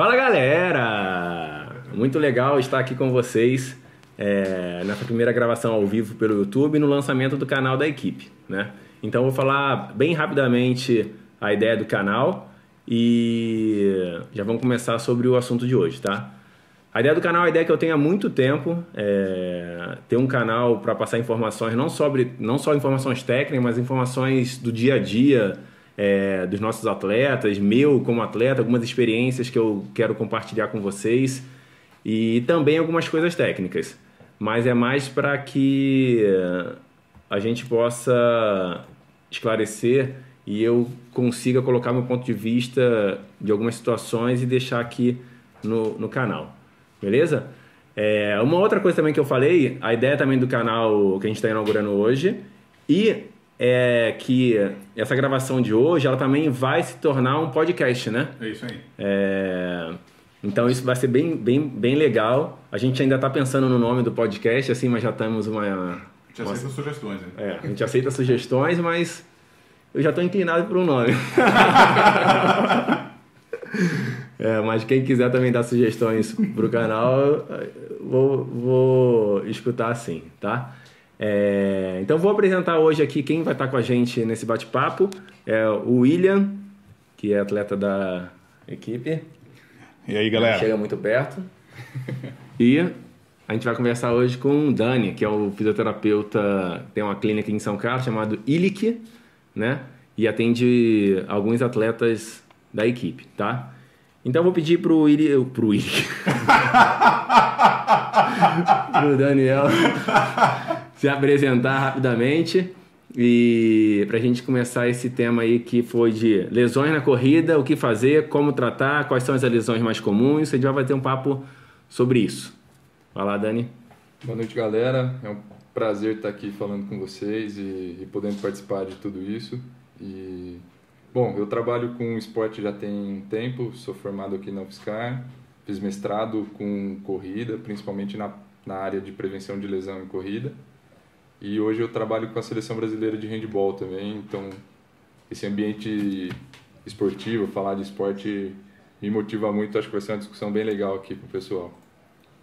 Fala galera! Muito legal estar aqui com vocês é, nessa primeira gravação ao vivo pelo YouTube no lançamento do canal da equipe. Né? Então vou falar bem rapidamente a ideia do canal e já vamos começar sobre o assunto de hoje, tá? A ideia do canal é a ideia que eu tenho há muito tempo, é ter um canal para passar informações, não, sobre, não só informações técnicas, mas informações do dia a dia, é, dos nossos atletas, meu como atleta, algumas experiências que eu quero compartilhar com vocês e também algumas coisas técnicas. Mas é mais para que a gente possa esclarecer e eu consiga colocar meu ponto de vista de algumas situações e deixar aqui no, no canal. Beleza? É, uma outra coisa também que eu falei, a ideia também do canal que a gente está inaugurando hoje e é que essa gravação de hoje ela também vai se tornar um podcast, né? É isso aí. É, então isso vai ser bem, bem, bem legal. A gente ainda está pensando no nome do podcast, assim, mas já temos uma. A gente aceita uma, sugestões, né? É, a gente aceita sugestões, mas eu já estou inclinado para um nome. é, mas quem quiser também dar sugestões para o canal, vou, vou escutar sim, tá? É, então vou apresentar hoje aqui quem vai estar com a gente nesse bate-papo. É o William, que é atleta da equipe. E aí, galera? Chega muito perto. e a gente vai conversar hoje com o Dani, que é o fisioterapeuta, tem uma clínica em São Carlos chamado Ilic, né? E atende alguns atletas da equipe, tá? Então vou pedir pro Ili, pro Ili, pro Daniel se apresentar rapidamente e para a gente começar esse tema aí que foi de lesões na corrida, o que fazer, como tratar, quais são as lesões mais comuns, a gente vai ter um papo sobre isso. Vai lá, Dani. Boa noite, galera. É um prazer estar aqui falando com vocês e, e podendo participar de tudo isso. E bom, eu trabalho com esporte já tem um tempo, sou formado aqui na UFSCar, fiz mestrado com corrida, principalmente na, na área de prevenção de lesão em corrida. E hoje eu trabalho com a seleção brasileira de handball também, então esse ambiente esportivo, falar de esporte me motiva muito, acho que vai ser uma discussão bem legal aqui pro pessoal.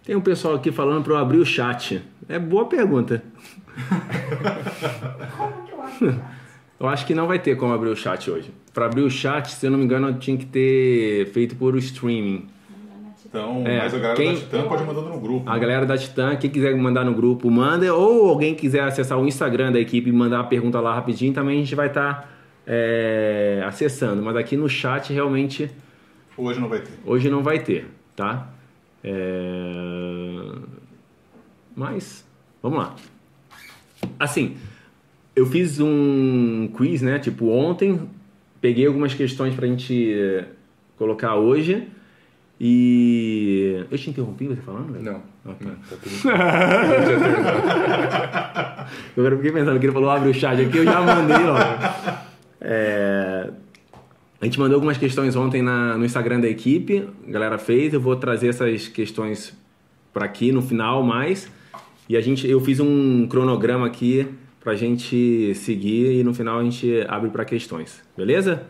Tem um pessoal aqui falando para eu abrir o chat. É boa pergunta. Como que eu acho? Eu acho que não vai ter como abrir o chat hoje. Para abrir o chat, se eu não me engano, eu tinha que ter feito por streaming. Então, é, mas a galera quem, da Titã pode mandar no grupo. A né? galera da Titã, quem quiser mandar no grupo, manda. Ou alguém quiser acessar o Instagram da equipe e mandar uma pergunta lá rapidinho, também a gente vai estar tá, é, acessando. Mas aqui no chat, realmente... Hoje não vai ter. Hoje não vai ter, tá? É... Mas, vamos lá. Assim, eu fiz um quiz, né? Tipo, ontem, peguei algumas questões pra gente colocar hoje e. Eu te interrompi você falando? Velho? Não. Ah, tá. eu agora fiquei pensando que ele falou abre o chat aqui, eu já mandei logo. É... A gente mandou algumas questões ontem na, no Instagram da equipe, a galera fez, eu vou trazer essas questões para aqui no final mais. E a gente, eu fiz um cronograma aqui pra gente seguir e no final a gente abre para questões, beleza?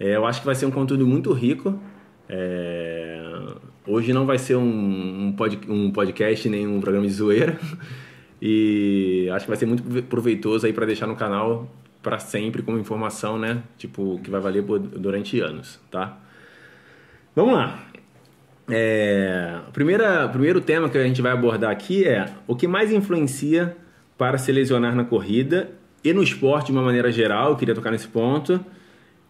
É, eu acho que vai ser um conteúdo muito rico. É... Hoje não vai ser um, um, pod, um podcast nem um programa de zoeira. E acho que vai ser muito proveitoso aí para deixar no canal para sempre como informação, né? Tipo, que vai valer durante anos, tá? Vamos lá. É, o primeiro tema que a gente vai abordar aqui é o que mais influencia para se lesionar na corrida e no esporte de uma maneira geral. Eu queria tocar nesse ponto.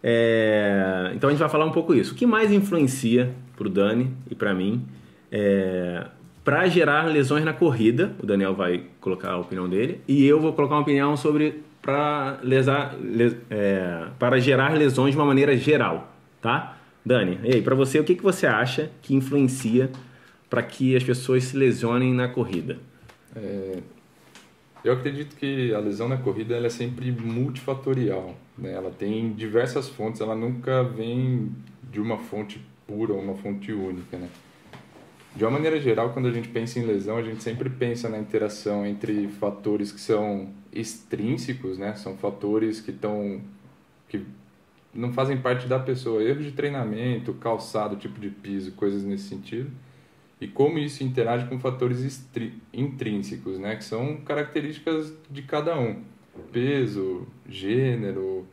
É, então a gente vai falar um pouco isso. O que mais influencia para o Dani e para mim é, para gerar lesões na corrida? O Daniel vai colocar a opinião dele e eu vou colocar uma opinião sobre para lesar, les, é, para gerar lesões de uma maneira geral, tá? Dani, e aí, para você, o que, que você acha que influencia para que as pessoas se lesionem na corrida? É, eu acredito que a lesão na corrida é sempre multifatorial. Né? Ela tem diversas fontes, ela nunca vem de uma fonte pura ou uma fonte única. Né? De uma maneira geral, quando a gente pensa em lesão, a gente sempre pensa na interação entre fatores que são extrínsecos, né? são fatores que estão que não fazem parte da pessoa. Erros de treinamento, calçado, tipo de piso, coisas nesse sentido. E como isso interage com fatores intrínsecos, né? Que são características de cada um. Peso, gênero,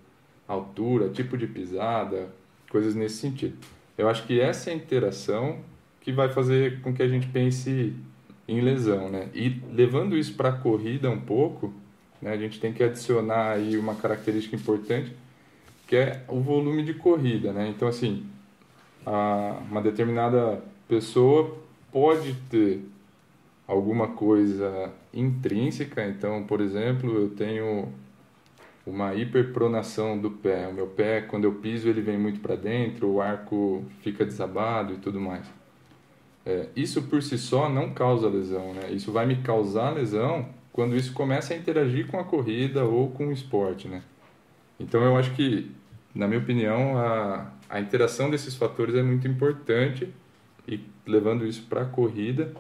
altura, tipo de pisada, coisas nesse sentido. Eu acho que essa é a interação que vai fazer com que a gente pense em lesão, né? E levando isso para a corrida um pouco, né, a gente tem que adicionar aí uma característica importante, que é o volume de corrida, né? Então, assim, a, uma determinada pessoa pode ter alguma coisa intrínseca, então, por exemplo, eu tenho uma hiperpronação do pé. O meu pé, quando eu piso, ele vem muito para dentro, o arco fica desabado e tudo mais. É, isso por si só não causa lesão, né? Isso vai me causar lesão quando isso começa a interagir com a corrida ou com o esporte, né? Então eu acho que, na minha opinião, a, a interação desses fatores é muito importante e levando isso para a corrida,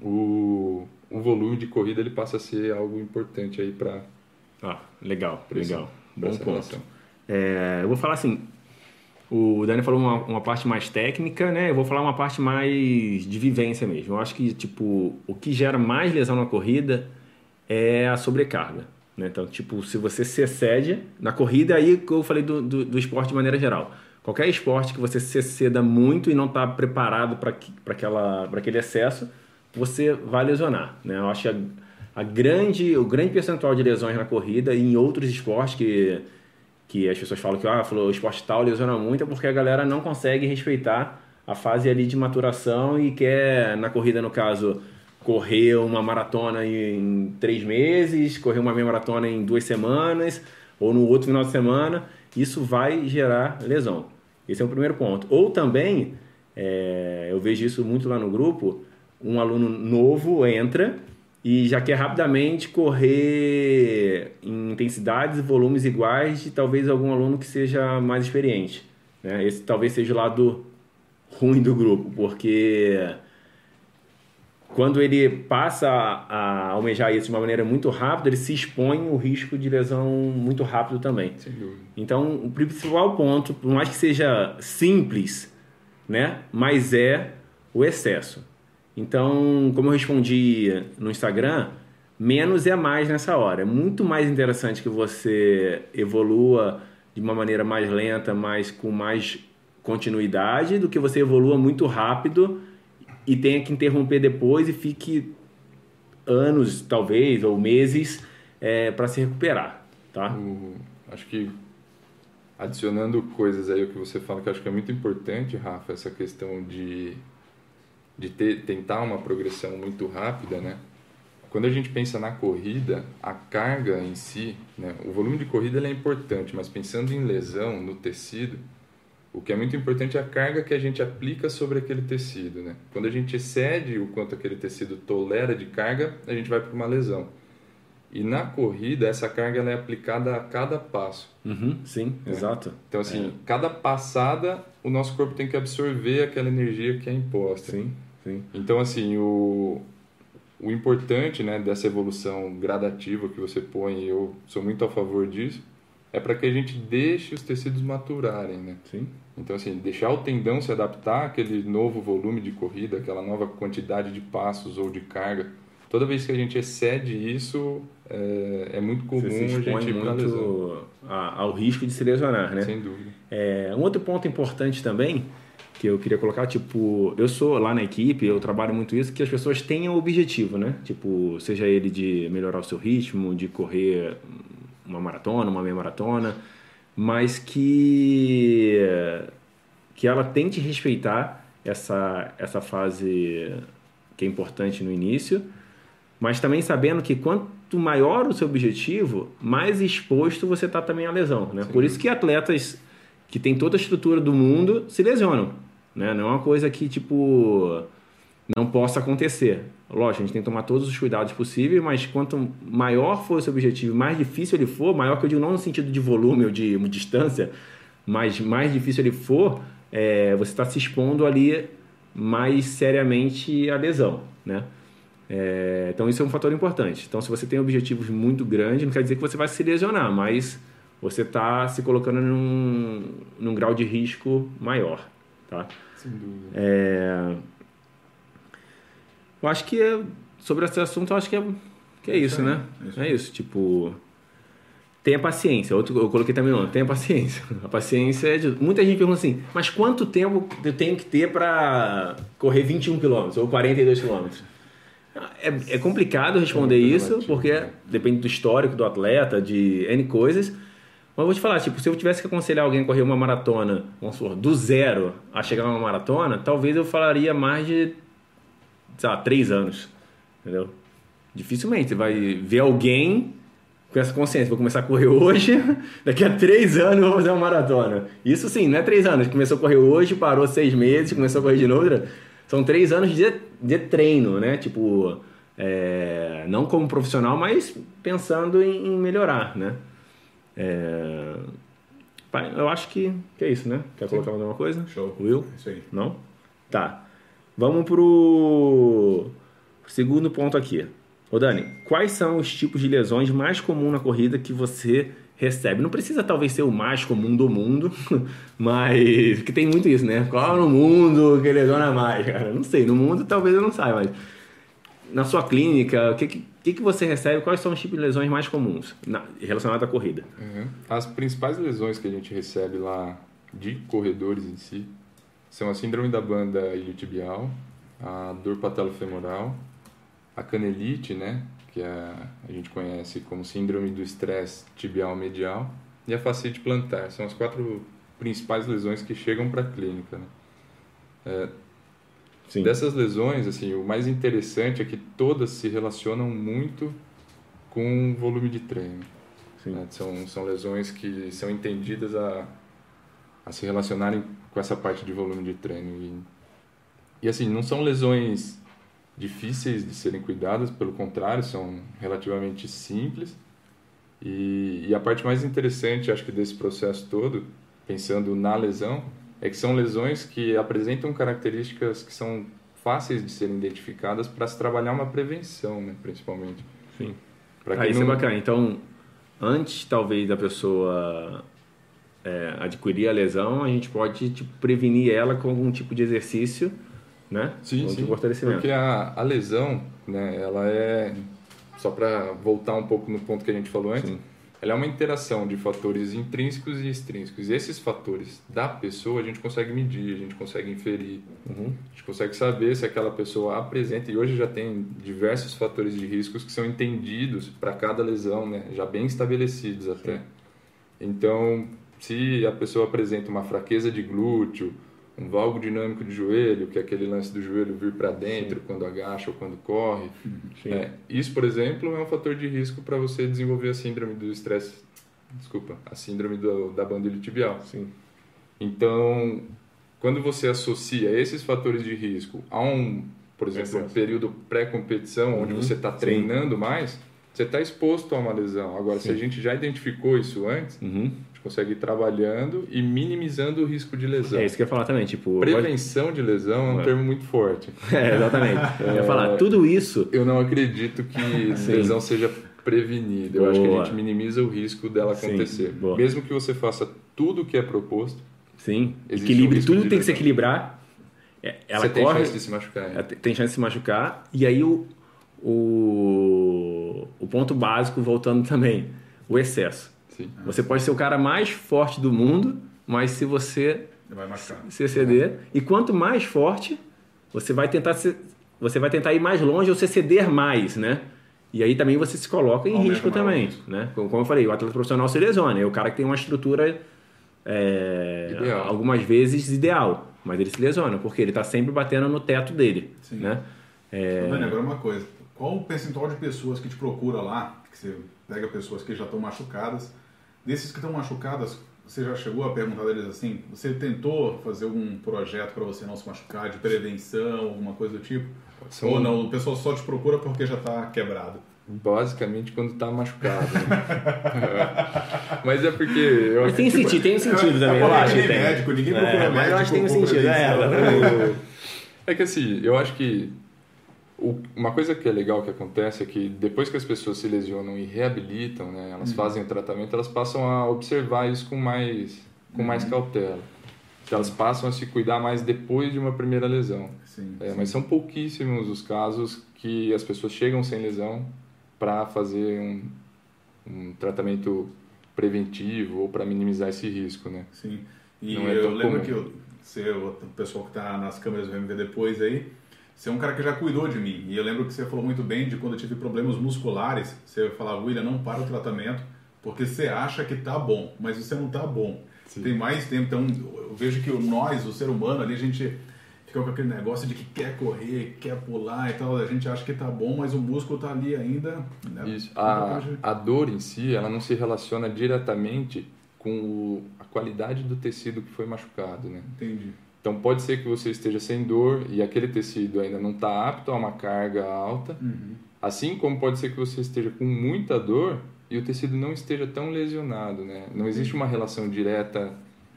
o, o volume de corrida ele passa a ser algo importante aí para ah, legal, legal. Bom ponto. É, eu vou falar assim, o Dani falou uma, uma, parte mais técnica, né? Eu vou falar uma parte mais de vivência mesmo. Eu acho que, tipo, o que gera mais lesão na corrida é a sobrecarga. Né? Então, tipo, se você se excede na corrida, aí que eu falei do, do, do, esporte de maneira geral. Qualquer esporte que você se exceda muito e não está preparado para aquele excesso, você vai lesionar. Né? Eu acho que a, a grande, o grande percentual de lesões na corrida e em outros esportes que, que as pessoas falam que ah, falou, o esporte tal lesiona muito é porque a galera não consegue respeitar a fase ali de maturação e quer, na corrida no caso, correr uma maratona em três meses, correr uma meia maratona em duas semanas ou no outro final de semana, isso vai gerar lesão. Esse é o primeiro ponto. Ou também, é, eu vejo isso muito lá no grupo, um aluno novo entra e já quer rapidamente correr em intensidades e volumes iguais de talvez algum aluno que seja mais experiente. Né? Esse talvez seja o lado ruim do grupo, porque quando ele passa a almejar isso de uma maneira muito rápida, ele se expõe ao risco de lesão muito rápido também. Então, o principal ponto, por mais que seja simples, né, mas é o excesso. Então, como eu respondi no Instagram, menos é mais nessa hora. É muito mais interessante que você evolua de uma maneira mais lenta, mas com mais continuidade, do que você evolua muito rápido e tenha que interromper depois e fique anos, talvez, ou meses é, para se recuperar. Tá? Acho que adicionando coisas aí o que você fala que acho que é muito importante, Rafa, essa questão de de ter, tentar uma progressão muito rápida, né? Quando a gente pensa na corrida, a carga em si, né? o volume de corrida é importante, mas pensando em lesão no tecido, o que é muito importante é a carga que a gente aplica sobre aquele tecido. Né? Quando a gente excede o quanto aquele tecido tolera de carga, a gente vai para uma lesão. E na corrida, essa carga ela é aplicada a cada passo. Uhum, sim, né? exato. Então, assim, é. cada passada, o nosso corpo tem que absorver aquela energia que é imposta. Sim. Sim. Então, assim, o, o importante né, dessa evolução gradativa que você põe, eu sou muito a favor disso, é para que a gente deixe os tecidos maturarem, né? Sim. Então, assim, deixar o tendão se adaptar àquele novo volume de corrida, aquela nova quantidade de passos ou de carga. Toda vez que a gente excede isso, é, é muito comum a gente ir muito ao risco de se lesionar, né? Sem dúvida. É, um outro ponto importante também que eu queria colocar, tipo, eu sou lá na equipe, eu trabalho muito isso, que as pessoas tenham objetivo, né? Tipo, seja ele de melhorar o seu ritmo, de correr uma maratona, uma meia maratona, mas que que ela tente respeitar essa essa fase que é importante no início, mas também sabendo que quanto maior o seu objetivo, mais exposto você está também à lesão, né? Sim. Por isso que atletas que têm toda a estrutura do mundo se lesionam né? Não é uma coisa que, tipo, não possa acontecer. Lógico, a gente tem que tomar todos os cuidados possíveis, mas quanto maior for seu objetivo, mais difícil ele for, maior que eu digo não no sentido de volume ou de distância, mas mais difícil ele for, é, você está se expondo ali mais seriamente à lesão, né? É, então isso é um fator importante. Então se você tem objetivos muito grandes, não quer dizer que você vai se lesionar, mas você está se colocando num, num grau de risco maior, tá? Sem dúvida. É... Eu acho que é, sobre esse assunto, eu acho que é, que é isso, né? Isso. É isso, tipo tenha paciência. Outro, eu coloquei também, não, tenha paciência. A paciência é de... Muita gente pergunta assim, mas quanto tempo eu tenho que ter para correr 21 km ou 42 km? É, é complicado responder é isso, porque né? depende do histórico do atleta, de N coisas. Mas eu vou te falar, tipo, se eu tivesse que aconselhar alguém a correr uma maratona, vamos supor, do zero a chegar numa maratona, talvez eu falaria mais de, sei lá, três anos. Entendeu? Dificilmente você vai ver alguém com essa consciência, vou começar a correr hoje, daqui a três anos eu vou fazer uma maratona. Isso sim, não é três anos, começou a correr hoje, parou seis meses, começou a correr de novo. São três anos de, de treino, né? Tipo, é, não como profissional, mas pensando em, em melhorar, né? É, eu acho que, que é isso, né? Quer sim. colocar mais alguma coisa? Show. Will? Isso aí. Não? Tá. Vamos pro segundo ponto aqui. Ô Dani, quais são os tipos de lesões mais comuns na corrida que você recebe? Não precisa talvez ser o mais comum do mundo, mas que tem muito isso, né? Qual no mundo que lesiona mais, cara? Não sei, no mundo talvez eu não saiba, mas na sua clínica, o que, que, que você recebe? Quais são os tipos de lesões mais comuns na, relacionadas à corrida? Uhum. As principais lesões que a gente recebe lá de corredores em si são a síndrome da banda iliotibial, a dor patelofemoral, a canelite, né, que é, a gente conhece como síndrome do estresse tibial medial, e a fascite plantar. São as quatro principais lesões que chegam para a clínica. Né? É, dessas lesões, assim, o mais interessante é que todas se relacionam muito com o volume de treino. Né? São, são lesões que são entendidas a, a se relacionarem com essa parte de volume de treino. E, e assim, não são lesões difíceis de serem cuidadas, pelo contrário, são relativamente simples. E, e, a parte mais interessante, acho que desse processo todo, pensando na lesão, é que são lesões que apresentam características que são fáceis de serem identificadas para se trabalhar uma prevenção, né, principalmente. Sim. Pra ah, isso é não... bacana. Então, antes talvez da pessoa é, adquirir a lesão, a gente pode tipo, prevenir ela com algum tipo de exercício né? Sim, sim. fortalecimento. Porque a, a lesão, né, ela é só para voltar um pouco no ponto que a gente falou antes, sim. Ela é uma interação de fatores intrínsecos e extrínsecos. E esses fatores da pessoa a gente consegue medir, a gente consegue inferir, uhum. a gente consegue saber se aquela pessoa apresenta. E hoje já tem diversos fatores de riscos que são entendidos para cada lesão, né, já bem estabelecidos até. Sim. Então, se a pessoa apresenta uma fraqueza de glúteo, um valgo dinâmico de joelho, que é aquele lance do joelho vir para dentro Sim. quando agacha ou quando corre. É, isso, por exemplo, é um fator de risco para você desenvolver a síndrome do estresse, desculpa, a síndrome do, da banda tibial. Sim. Então, quando você associa esses fatores de risco a um, por exemplo, um período pré-competição, onde uhum. você está treinando Sim. mais, você está exposto a uma lesão. Agora, Sim. se a gente já identificou isso antes, uhum consegue ir trabalhando e minimizando o risco de lesão. É isso que eu ia falar também, tipo... Prevenção de lesão é um é. termo muito forte. É, exatamente. Eu ia falar, tudo isso... Eu não acredito que lesão seja prevenida. Eu acho que a gente minimiza o risco dela acontecer. Sim, Mesmo que você faça tudo o que é proposto. Sim, equilibre, um tudo tem lesão. que se equilibrar. É, ela você corre, tem chance de se machucar. É. Tem chance de se machucar. E aí o, o, o ponto básico, voltando também, o excesso. Sim. Você pode ser o cara mais forte do mundo, mas se você se exceder, e quanto mais forte, você vai tentar se, você vai tentar ir mais longe ou se ceder mais, né? E aí também você se coloca em risco também, né? Como, como eu falei, o atleta profissional se lesiona, é o cara que tem uma estrutura é, algumas vezes ideal, mas ele se lesiona porque ele está sempre batendo no teto dele, Sim. né? É... Dani, agora uma coisa, qual o percentual de pessoas que te procura lá, que você pega pessoas que já estão machucadas Desses que estão machucados, você já chegou a perguntar deles assim? Você tentou fazer algum projeto para você não se machucar, de prevenção, alguma coisa do tipo? São... Ou não, o pessoal só te procura porque já está quebrado? Basicamente quando está machucado. Né? mas é porque. Eu mas tem, sentido, tem um sentido também, eu, acho. Tem médico, ninguém procura é, médico. Mas eu acho que tem um sentido, é, é que assim, eu acho que O, uma coisa que é legal que acontece é que depois que as pessoas se lesionam e reabilitam, né, elas Uhum. fazem o tratamento, elas passam a observar isso com mais, com Uhum. mais cautela. Elas passam a se cuidar mais depois de uma primeira lesão. Sim, É, sim. mas são pouquíssimos os casos que as pessoas chegam sem lesão para fazer um, um tratamento preventivo ou para minimizar esse risco, né? Sim. E Não é eu tão lembro comum. que você, o pessoal que está nas câmeras vai me ver depois aí, você é um cara que já cuidou de mim. E eu lembro que você falou muito bem de quando eu tive problemas musculares, você falava, William, não para o tratamento, porque você acha que tá bom, mas você não tá bom. Sim. Tem mais tempo, então eu vejo que nós, o ser humano ali, a gente fica com aquele negócio de que quer correr, quer pular e tal, a gente acha que tá bom, mas o músculo tá ali ainda. Né? Isso. A, a dor em si, ela não se relaciona diretamente com a qualidade do tecido que foi machucado, né? Entendi. Então pode ser que você esteja sem dor e aquele tecido ainda não está apto a uma carga alta, Uhum. assim como pode ser que você esteja com muita dor e o tecido não esteja tão lesionado, né? Não existe uma relação direta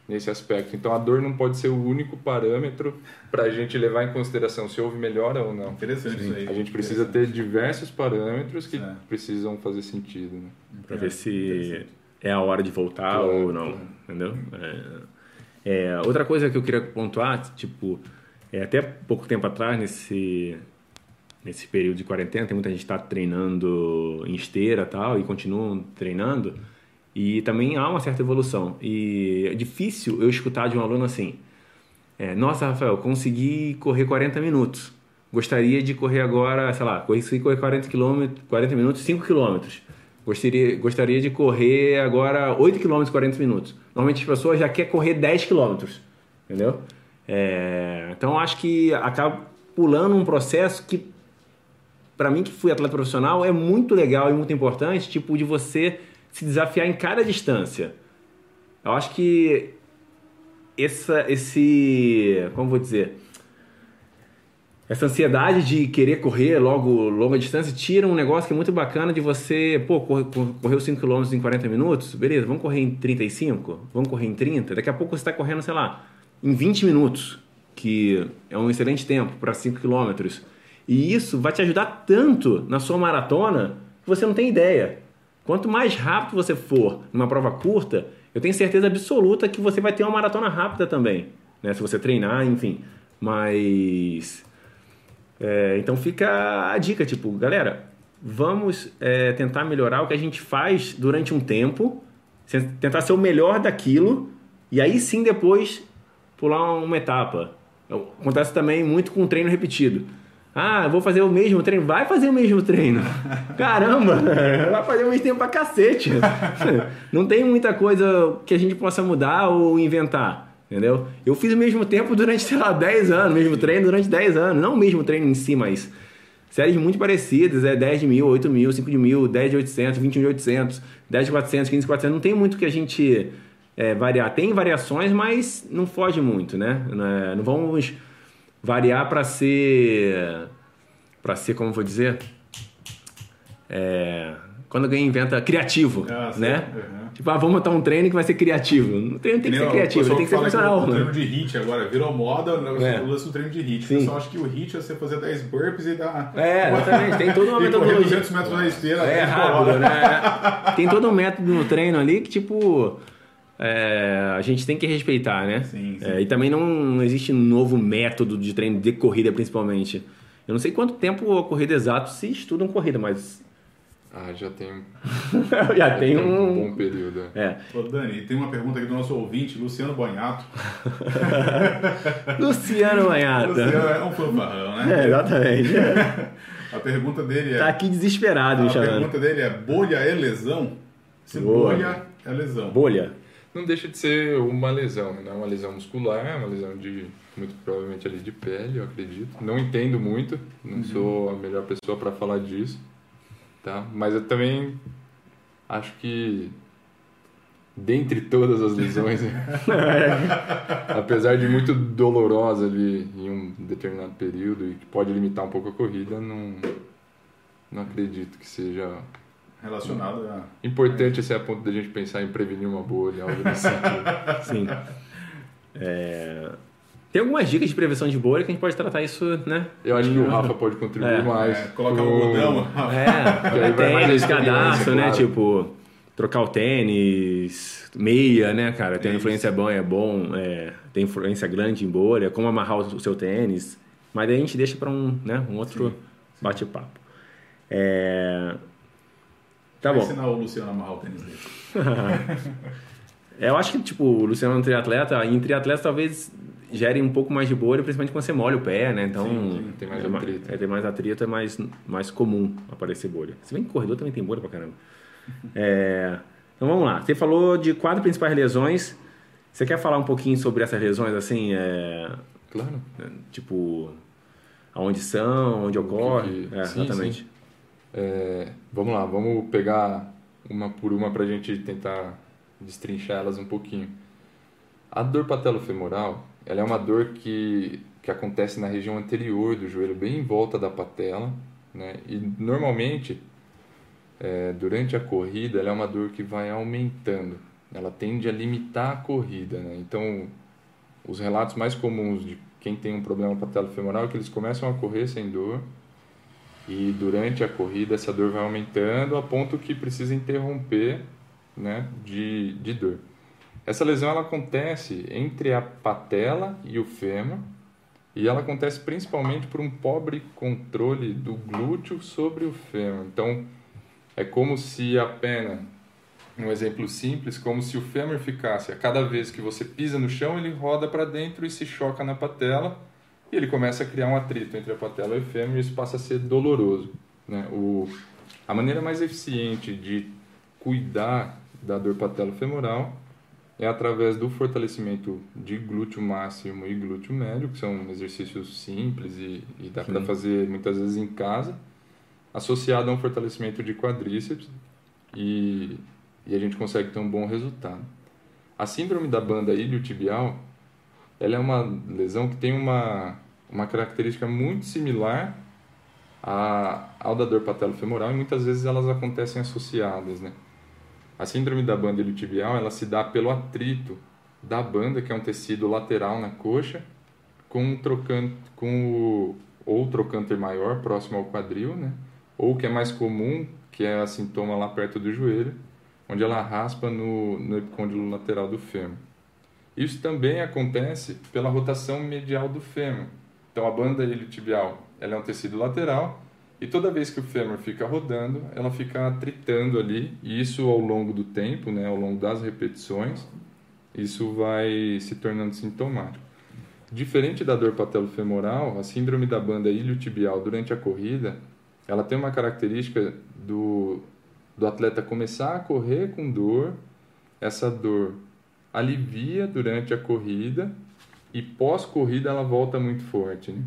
nesse aspecto. Então a dor não pode ser o único parâmetro para a gente levar em consideração se houve melhora ou não. Interessante isso aí. A gente precisa ter diversos parâmetros que É. precisam fazer sentido, né? Pra ver se é a hora de voltar Claro, ou não, claro. entendeu? É, é, outra coisa que eu queria pontuar, tipo, é, até pouco tempo atrás, nesse, nesse período de quarentena, tem muita gente que está treinando em esteira tal, e continuam treinando, e também há uma certa evolução. E é difícil eu escutar de um aluno assim, é, nossa, Rafael, consegui correr 40 minutos. Gostaria de correr agora, sei lá, consegui correr 40, quilômetros, 40 minutos, 5 quilômetros. Gostaria, gostaria de correr agora 8 km 40 minutos. Normalmente as pessoas já querem correr 10 km, entendeu? É, então acho que acaba pulando um processo que, para mim que fui atleta profissional, é muito legal e muito importante, tipo, de você se desafiar em cada distância. Eu acho que essa, esse, como vou dizer, essa ansiedade de querer correr logo longa distância tira um negócio que é muito bacana de você, pô, os 5 km em 40 minutos, beleza, vamos correr em 35, vamos correr em 30, daqui a pouco você está correndo, sei lá, em 20 minutos, que é um excelente tempo para 5 km. E isso vai te ajudar tanto na sua maratona que você não tem ideia. Quanto mais rápido você for numa prova curta, eu tenho certeza absoluta que você vai ter uma maratona rápida também, né? Se você treinar, enfim. Mas é, então fica a dica, tipo, galera, vamos é, tentar melhorar o que a gente faz durante um tempo, tentar ser o melhor daquilo, e aí sim depois pular uma etapa. Acontece também muito com treino repetido. Ah, vou fazer o mesmo treino. Vai fazer o mesmo treino. Caramba, vai fazer o mesmo tempo pra cacete. Não tem muita coisa que a gente possa mudar ou inventar. Entendeu? Eu fiz o mesmo tempo durante, sei lá, 10 anos, mesmo treino durante 10 anos. Não o mesmo treino em si, mas séries muito parecidas. É 10 de mil, 8 mil, 5 de mil, 10 de 800, 21 de 800, 10 de 400, 15 de 400. Não tem muito que a gente é, variar. Tem variações, mas não foge muito, né? Não é- vamos variar para ser para ser como vou dizer é, quando alguém inventa criativo Ah, né Uhum. tipo ah, vamos montar um treino que vai ser criativo o treino tem que ser Nem o criativo tem que ser funcional O né? treino de hit agora virou moda, né? É. o lance do treino de hit. Sim. O pessoal acha que o hit é você fazer 10 burpees e dar. é exatamente tem toda uma metodologia 200 metros na esteira. é até rápido embora. né tem todo um método no treino ali que tipo é, a gente tem que respeitar né Sim, sim. É, e também não, não existe um novo método de treino de corrida principalmente eu não sei quanto tempo a corrida exato se estudam corrida mas Ah, já tem, já tem um um bom período. é. é Ô, Dani, tem uma pergunta aqui do nosso ouvinte, Luciano Banhato. Luciano Manhata. Luciano é um fanfarrão, É, né? exatamente. A pergunta dele é. Tá aqui desesperado me a chamando. pergunta dele é: bolha é lesão? Se Boa. bolha é lesão. Bolha. Não deixa de ser uma lesão, né? Não é uma lesão muscular, é uma lesão de, muito provavelmente ali de pele, eu acredito. Não entendo muito, não sou a melhor pessoa para falar disso, tá? Mas eu também acho que dentre todas as lesões, apesar de muito dolorosa ali em um determinado período e que pode limitar um pouco a corrida, não não acredito que seja Relacionado a. importante esse a ponto da gente pensar em prevenir uma bolha, algo nesse sentido. Sim. É, Tem algumas dicas de prevenção de bolha que a gente pode tratar isso, né? Eu acho que o Rafa pode contribuir É. mais. É, colocar o algodão. É, tem mais esse cadastro, né? claro. Tipo, trocar o tênis, meia, né, cara? Tem Isso. influência bom, é bom, é, tem influência grande em bolha, como amarrar o seu tênis. Mas daí a gente deixa para um, né, um outro bate-papo. É... Tá Vai bom. ensinar o Luciano a amarrar o tênis dele. É, eu acho que, tipo, o Luciano é um triatleta, e em triatleta talvez gere um pouco mais de bolha, principalmente quando você molha o pé, né? Então, Sim, tem mais é, atrito. É, tem mais atrito, é mais, mais comum aparecer bolha. Se bem que corredor também tem bolha pra caramba. É, então vamos lá. Você falou de quatro principais lesões. Você quer falar um pouquinho sobre essas lesões, assim, é, Claro. tipo, aonde são, onde ocorre? que- É, sim, exatamente. sim. É, vamos lá, vamos pegar uma por uma para a gente tentar destrinchar elas um pouquinho. A dor patelofemoral, ela é uma dor que, que acontece na região anterior do joelho, bem em volta da patela, né? E normalmente, é, durante a corrida, ela é uma dor que vai aumentando. Ela tende a limitar a corrida, né? Então, os relatos mais comuns de quem tem um problema patelofemoral é que eles começam a correr sem dor, e durante a corrida essa dor vai aumentando a ponto que precisa interromper né, de, de dor. Essa lesão ela acontece entre a patela e o fêmur e ela acontece principalmente por um pobre controle do glúteo sobre o fêmur. Então é como se a pena, um exemplo simples, como se o fêmur ficasse a cada vez que você pisa no chão ele roda para dentro e se choca na patela e ele começa a criar um atrito entre a patela e o fêmur e isso passa a ser doloroso. Né? O, a maneira mais eficiente de cuidar da dor patelofemoral é através do fortalecimento de glúteo máximo e glúteo médio, que são exercícios simples e, e dá para fazer muitas vezes em casa, associado a um fortalecimento de quadríceps e, e a gente consegue ter um bom resultado. A síndrome da banda iliotibial ela é uma lesão que tem uma, uma característica muito similar à, ao da dor patelofemoral e muitas vezes elas acontecem associadas, né? A síndrome da banda iliotibial, ela se dá pelo atrito da banda, que é um tecido lateral na coxa, com um trocante, com o, ou trocânter maior próximo ao quadril, né? Ou o que é mais comum, que é a sintoma lá perto do joelho, onde ela raspa no, no epicôndilo lateral do fêmur. Isso também acontece pela rotação medial do fêmur. Então a banda iliotibial, ela é um tecido lateral e toda vez que o fêmur fica rodando, ela fica atritando ali, e isso ao longo do tempo, né, ao longo das repetições, isso vai se tornando sintomático. Diferente da dor patelofemoral, a síndrome da banda iliotibial durante a corrida, ela tem uma característica do, do atleta começar a correr com dor, essa dor alivia durante a corrida e pós-corrida ela volta muito forte. Né?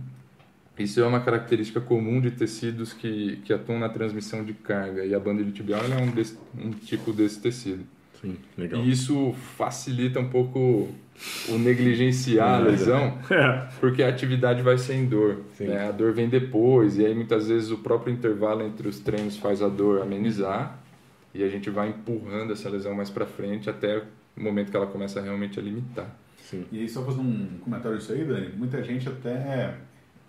Isso é uma característica comum de tecidos que, que atuam na transmissão de carga e a banda iliotibial ela é um, desse, um tipo desse tecido. Sim, legal. E isso facilita um pouco o negligenciar a lesão, porque a atividade vai sem dor. Sim. né? A dor vem depois, e aí muitas vezes o próprio intervalo entre os treinos faz a dor amenizar, e a gente vai empurrando essa lesão mais para frente até o momento que ela começa realmente a limitar. Sim. E aí, só fazer um comentário disso aí, Dani, muita gente até.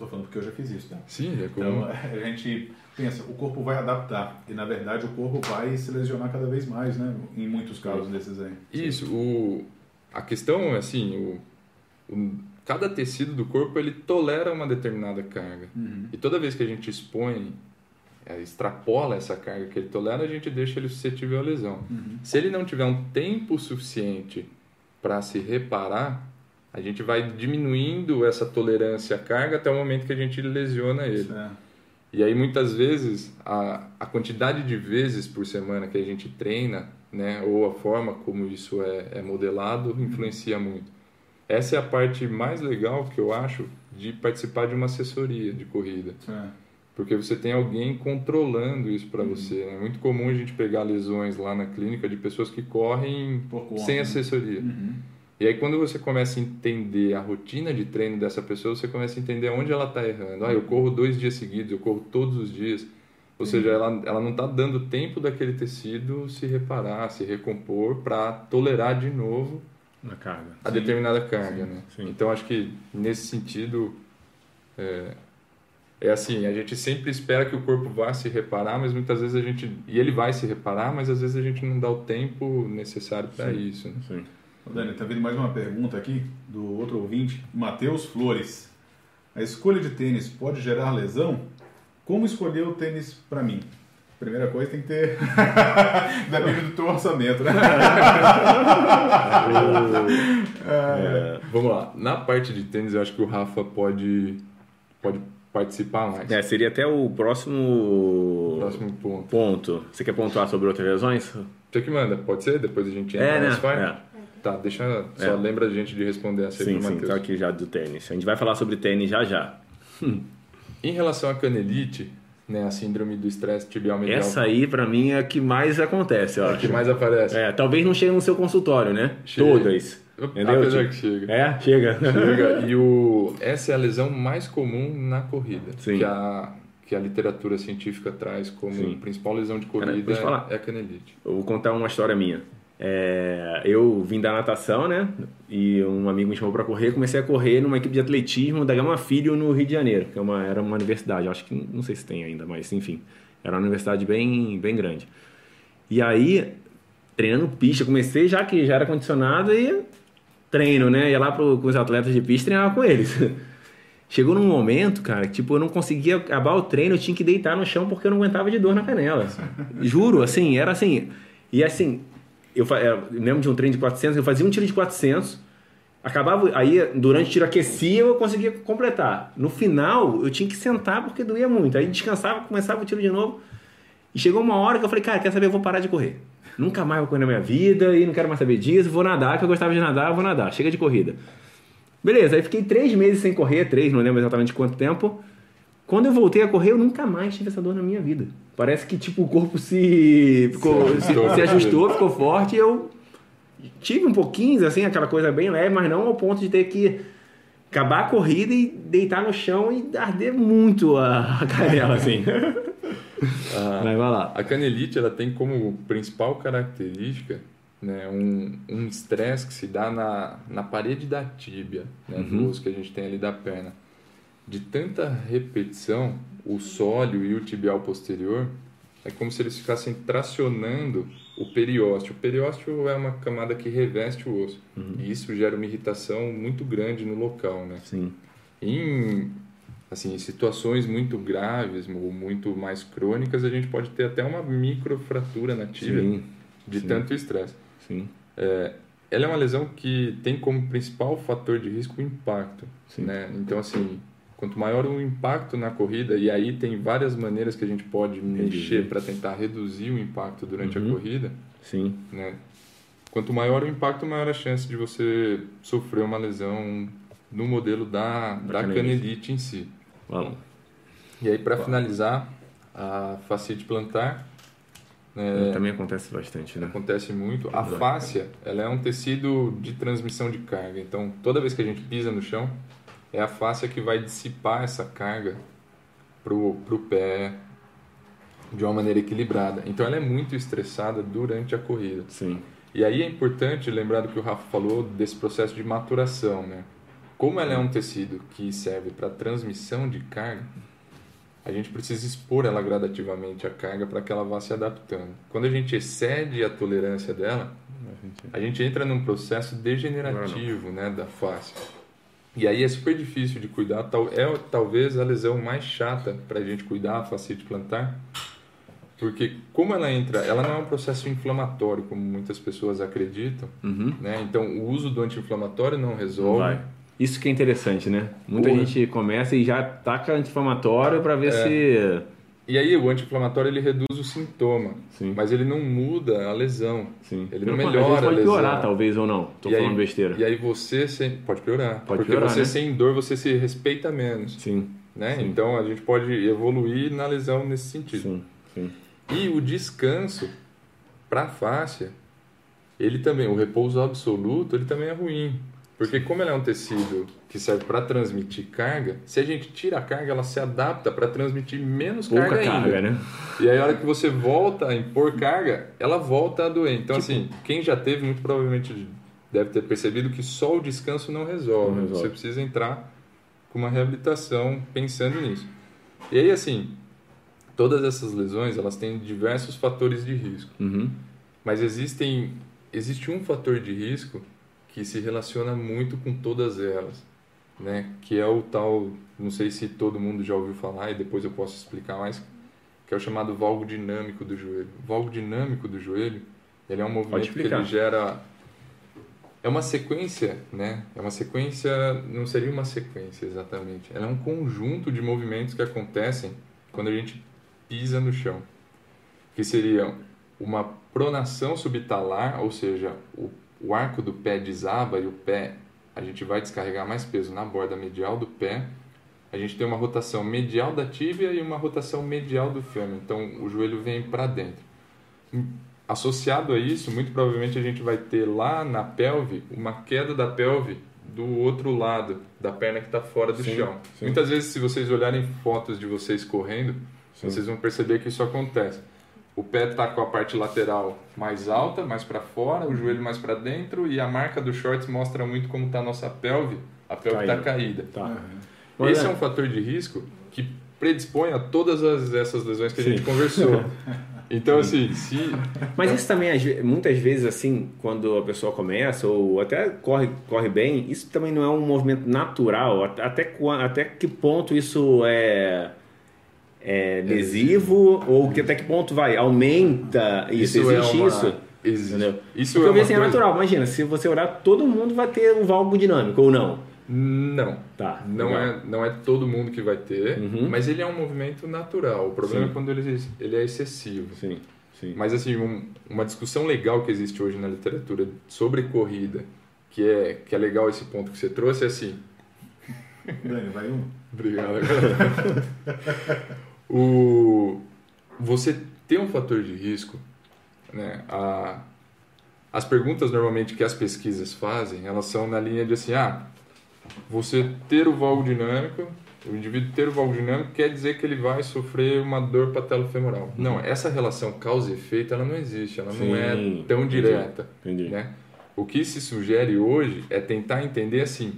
Tô falando porque eu já fiz isso, tá? Sim, é comum. Então, a gente pensa, o corpo vai adaptar. E, na verdade, o corpo vai se lesionar cada vez mais, né? Em muitos casos desses aí. Isso, o, a questão é assim, o, o- cada tecido do corpo ele tolera uma determinada carga. Uhum. E toda vez que a gente expõe, é, extrapola essa carga que ele tolera, a gente deixa ele suscetível à lesão. Uhum. Se ele não tiver um tempo suficiente para se reparar, a gente vai diminuindo essa tolerância à carga até o momento que a gente lesiona ele. É. E aí muitas vezes a, a quantidade de vezes por semana que a gente treina, né, ou a forma como isso é, é modelado influencia muito. Essa é a parte mais legal que eu acho de participar de uma assessoria de corrida, é. porque você tem alguém controlando isso para você. É muito comum a gente pegar lesões lá na clínica de pessoas que correm Por conta, sem né? assessoria. Uhum. E aí quando você começa a entender a rotina de treino dessa pessoa, você começa a entender onde ela está errando. Ah, eu corro dois dias seguidos, eu corro todos os dias. Ou seja, ela, ela não está dando tempo daquele tecido se reparar, se recompor para tolerar de novo Na carga. a determinada carga, né? sim. Então acho que nesse sentido é, é assim, a gente sempre espera que o corpo vá se reparar, mas muitas vezes a gente e ele vai se reparar, mas às vezes a gente não dá o tempo necessário para isso. Né? Sim. Dani, tá vindo mais uma pergunta aqui do outro ouvinte, Matheus Flores. A escolha de tênis pode gerar lesão? Como escolher o tênis para mim? Primeira coisa tem que ter. Depende do teu orçamento, né? É, vamos lá. Na parte de tênis, eu acho que o Rafa pode pode participar mais. É, seria até o próximo, Próximo ponto. ponto. Você quer pontuar sobre outras lesões? Você que manda, pode ser? Depois a gente entra É, né? vai? É. Tá, deixa. Só É. lembra a gente de responder essa aí Sim, sim, tá aqui já do tênis. A gente vai falar sobre tênis já já. Em relação à canelite, né, a síndrome do estresse tibial medial, Essa aí, pra mim, é a que mais acontece, eu é a acho. que mais aparece. É, talvez não chegue no seu consultório, né? Chega. Todas. Entendeu? Apesar Tipo, que chega. É, chega. Chega. E o, essa é a lesão mais comum na corrida. Sim. Que a, que a literatura científica traz como Sim. principal lesão de corrida falar. é a canelite. Eu vou contar uma história minha. É, eu vim da natação, né? E um amigo me chamou para correr. Comecei a correr numa equipe de atletismo da Gama Filho no Rio de Janeiro, que é uma, era uma universidade. Acho que não sei se tem ainda, mas enfim, era uma universidade bem, bem grande. E aí, treinando pista, comecei já que já era condicionado e treino, né? Ia lá pro, com os atletas de pista e treinava com eles. Chegou num momento, cara, que tipo, eu não conseguia acabar o treino, eu tinha que deitar no chão porque eu não aguentava de dor na canela. Juro, assim, era assim. E assim, eu, eu lembro de um treino de 400, eu fazia um tiro de 400, acabava, aí durante o tiro aquecia, eu conseguia completar. No final, eu tinha que sentar porque doía muito. Aí descansava, começava o tiro de novo. E chegou uma hora que eu falei, cara, quer saber, eu vou parar de correr. Nunca mais vou correr na minha vida e não quero mais saber disso, vou nadar, que eu gostava de nadar, vou nadar, chega de corrida. Beleza, aí fiquei três meses sem correr, três, não lembro exatamente quanto tempo. Quando eu voltei a correr, eu nunca mais tive essa dor na minha vida. Parece que tipo o corpo se ficou, Se se, ajustou. se ajustou, ficou forte e eu tive um pouquinho assim, aquela coisa bem leve, mas não ao ponto de ter que acabar a corrida e deitar no chão e arder muito a, canela assim. Ah, Mas vai lá. A canelite ela tem como principal característica né, um um estresse que se dá na, na parede da tíbia, né, Uhum. do osso que a gente tem ali da perna. De tanta repetição, o sólio e o tibial posterior é como se eles ficassem tracionando o periósteo. O periósteo é uma camada que reveste o osso. Uhum. E isso gera uma irritação muito grande no local, né? Sim. Em assim, em situações muito graves ou muito mais crônicas, a gente pode ter até uma microfratura na tíbia Sim. de sim. tanto estresse. Sim. Ela é uma lesão que tem como principal fator de risco o impacto, Sim. né? Então assim, quanto maior o impacto na corrida e aí tem várias maneiras que a gente pode mexer para tentar reduzir o impacto durante Uhum. a corrida, Sim. né? Quanto maior o impacto, maior a chance de você sofrer uma lesão no modelo da, da, canelite. canelite em si. Vamos. E aí, para finalizar, a fascite plantar é, Também acontece bastante, né? acontece muito. A fáscia, ela é um tecido de transmissão de carga. Então, toda vez que a gente pisa no chão, é a fáscia que vai dissipar essa carga pro, pro pé de uma maneira equilibrada. Então, ela é muito estressada durante a corrida. Sim. E aí é importante lembrar do que o Rafa falou desse processo de maturação, né? Como ela é um tecido que serve para transmissão de carga, a gente precisa expor ela gradativamente à carga para que ela vá se adaptando. Quando a gente excede a tolerância dela, a gente entra num processo degenerativo, né, da face. E aí é super difícil de cuidar, tal, é talvez a lesão mais chata para a gente cuidar, a fascite plantar, porque como ela entra, ela não é um processo inflamatório, como muitas pessoas acreditam, Uhum. né? Então o uso do anti-inflamatório não resolve. vai. Isso que é interessante, né? Muita Porra. gente começa e já taca anti-inflamatório pra ver É. se. E aí o anti-inflamatório ele reduz o sintoma, Sim. mas ele não muda a lesão. Sim. Ele não melhora a pode lesão. piorar, talvez, ou não. Tô E falando aí- besteira. E aí você sem... pode piorar, Pode porque piorar, você né? sem dor você se respeita menos, Sim, né? Sim. Então a gente pode evoluir na lesão nesse sentido. sim, sim. E o descanso para a fáscia, ele também, o repouso absoluto, ele também é ruim. Porque como ele é um tecido que serve para transmitir carga, se a gente tira a carga, ela se adapta para transmitir menos Pouca carga ainda. carga, né? E aí a hora que você volta a impor carga, ela volta a doer. Então Tipo- assim, quem já teve, muito provavelmente deve ter percebido que só o descanso não resolve. Não resolve. Você precisa entrar com uma reabilitação pensando nisso. E aí, assim, todas essas lesões, elas têm diversos fatores de risco. Uhum. Mas existem, existe um fator de risco que se relaciona muito com todas elas, né? Que é o tal, não sei se todo mundo já ouviu falar e depois eu posso explicar mais, que é o chamado valgo dinâmico do joelho. O valgo dinâmico do joelho, ele é um movimento que ele gera é uma sequência, né? É uma sequência, não seria uma sequência exatamente. Ela é um conjunto de movimentos que acontecem quando a gente pisa no chão, que seriam uma pronação subtalar, ou seja, o, o arco do pé desaba e o pé a gente vai descarregar mais peso na borda medial do pé. A gente tem uma rotação medial da tíbia e uma rotação medial do fêmur. Então o joelho vem para dentro. Associado a isso, muito provavelmente a gente vai ter lá na pelve uma queda da pelve do outro lado da perna que está fora do Sim, chão. sim. Muitas vezes, se vocês olharem fotos de vocês correndo, Sim. vocês vão perceber que isso acontece. O pé está com a parte lateral mais alta, mais para fora, o joelho mais para dentro e a marca do shorts mostra muito como está a nossa pelve. A pelve está Caída. caída. Tá. Uhum. Esse é um fator de risco que predispõe a todas as- essas lesões que a gente Sim. conversou. Então, assim, se Mas isso também, muitas vezes, assim, quando a pessoa começa, ou até corre, corre bem, isso também não é um movimento natural. At- Até, até que ponto isso é, é lesivo, ou que, até que ponto vai, aumenta isso? isso Existe é uma... isso? Existe. Entendeu? Isso Porque é uma assim, é coisa- natural. Imagina, se você olhar, todo mundo vai ter um valgo dinâmico, ou não? Não. Tá. Não legal. é, não é todo mundo que vai ter, Uhum. mas ele é um movimento natural. O problema Sim. é quando ele, ele é excessivo. Sim, sim. Mas assim, um- uma discussão legal que existe hoje na literatura sobre corrida, que é, que é legal esse ponto que você trouxe, é assim, Dani, vai um. Obrigado. o, você ter um fator de risco, né? A, as perguntas normalmente que as pesquisas fazem, elas são na linha de assim, ah, você ter o valgo dinâmico, o indivíduo ter o valgo dinâmico quer dizer que ele vai sofrer uma dor patelofemoral. Não, essa relação causa e efeito, ela não existe, ela não é Sim, tão entendi. direta Entendi. né? O que se sugere hoje é tentar entender assim,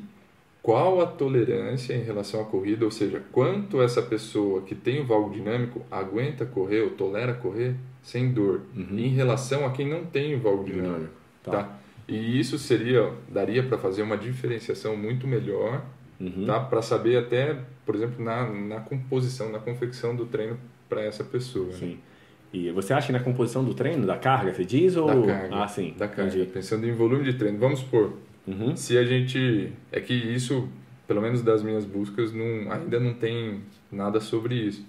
qual a tolerância em relação à corrida, ou seja, quanto essa pessoa que tem o valgo dinâmico aguenta correr ou tolera correr sem dor, em relação a quem não tem o valgo dinâmico, tá. tá? E isso seria daria para fazer uma diferenciação muito melhor, Uhum. tá? Para saber até, por exemplo, na, na composição, na confecção do treino para essa pessoa. né? Sim. E você acha que na composição do treino, da carga, você diz? Ou... Da carga. Ah, sim. Da carga. Entendi. Pensando em volume de treino. Vamos supor, Uhum. se a gente é que isso pelo menos das minhas buscas não, ainda não tem nada sobre isso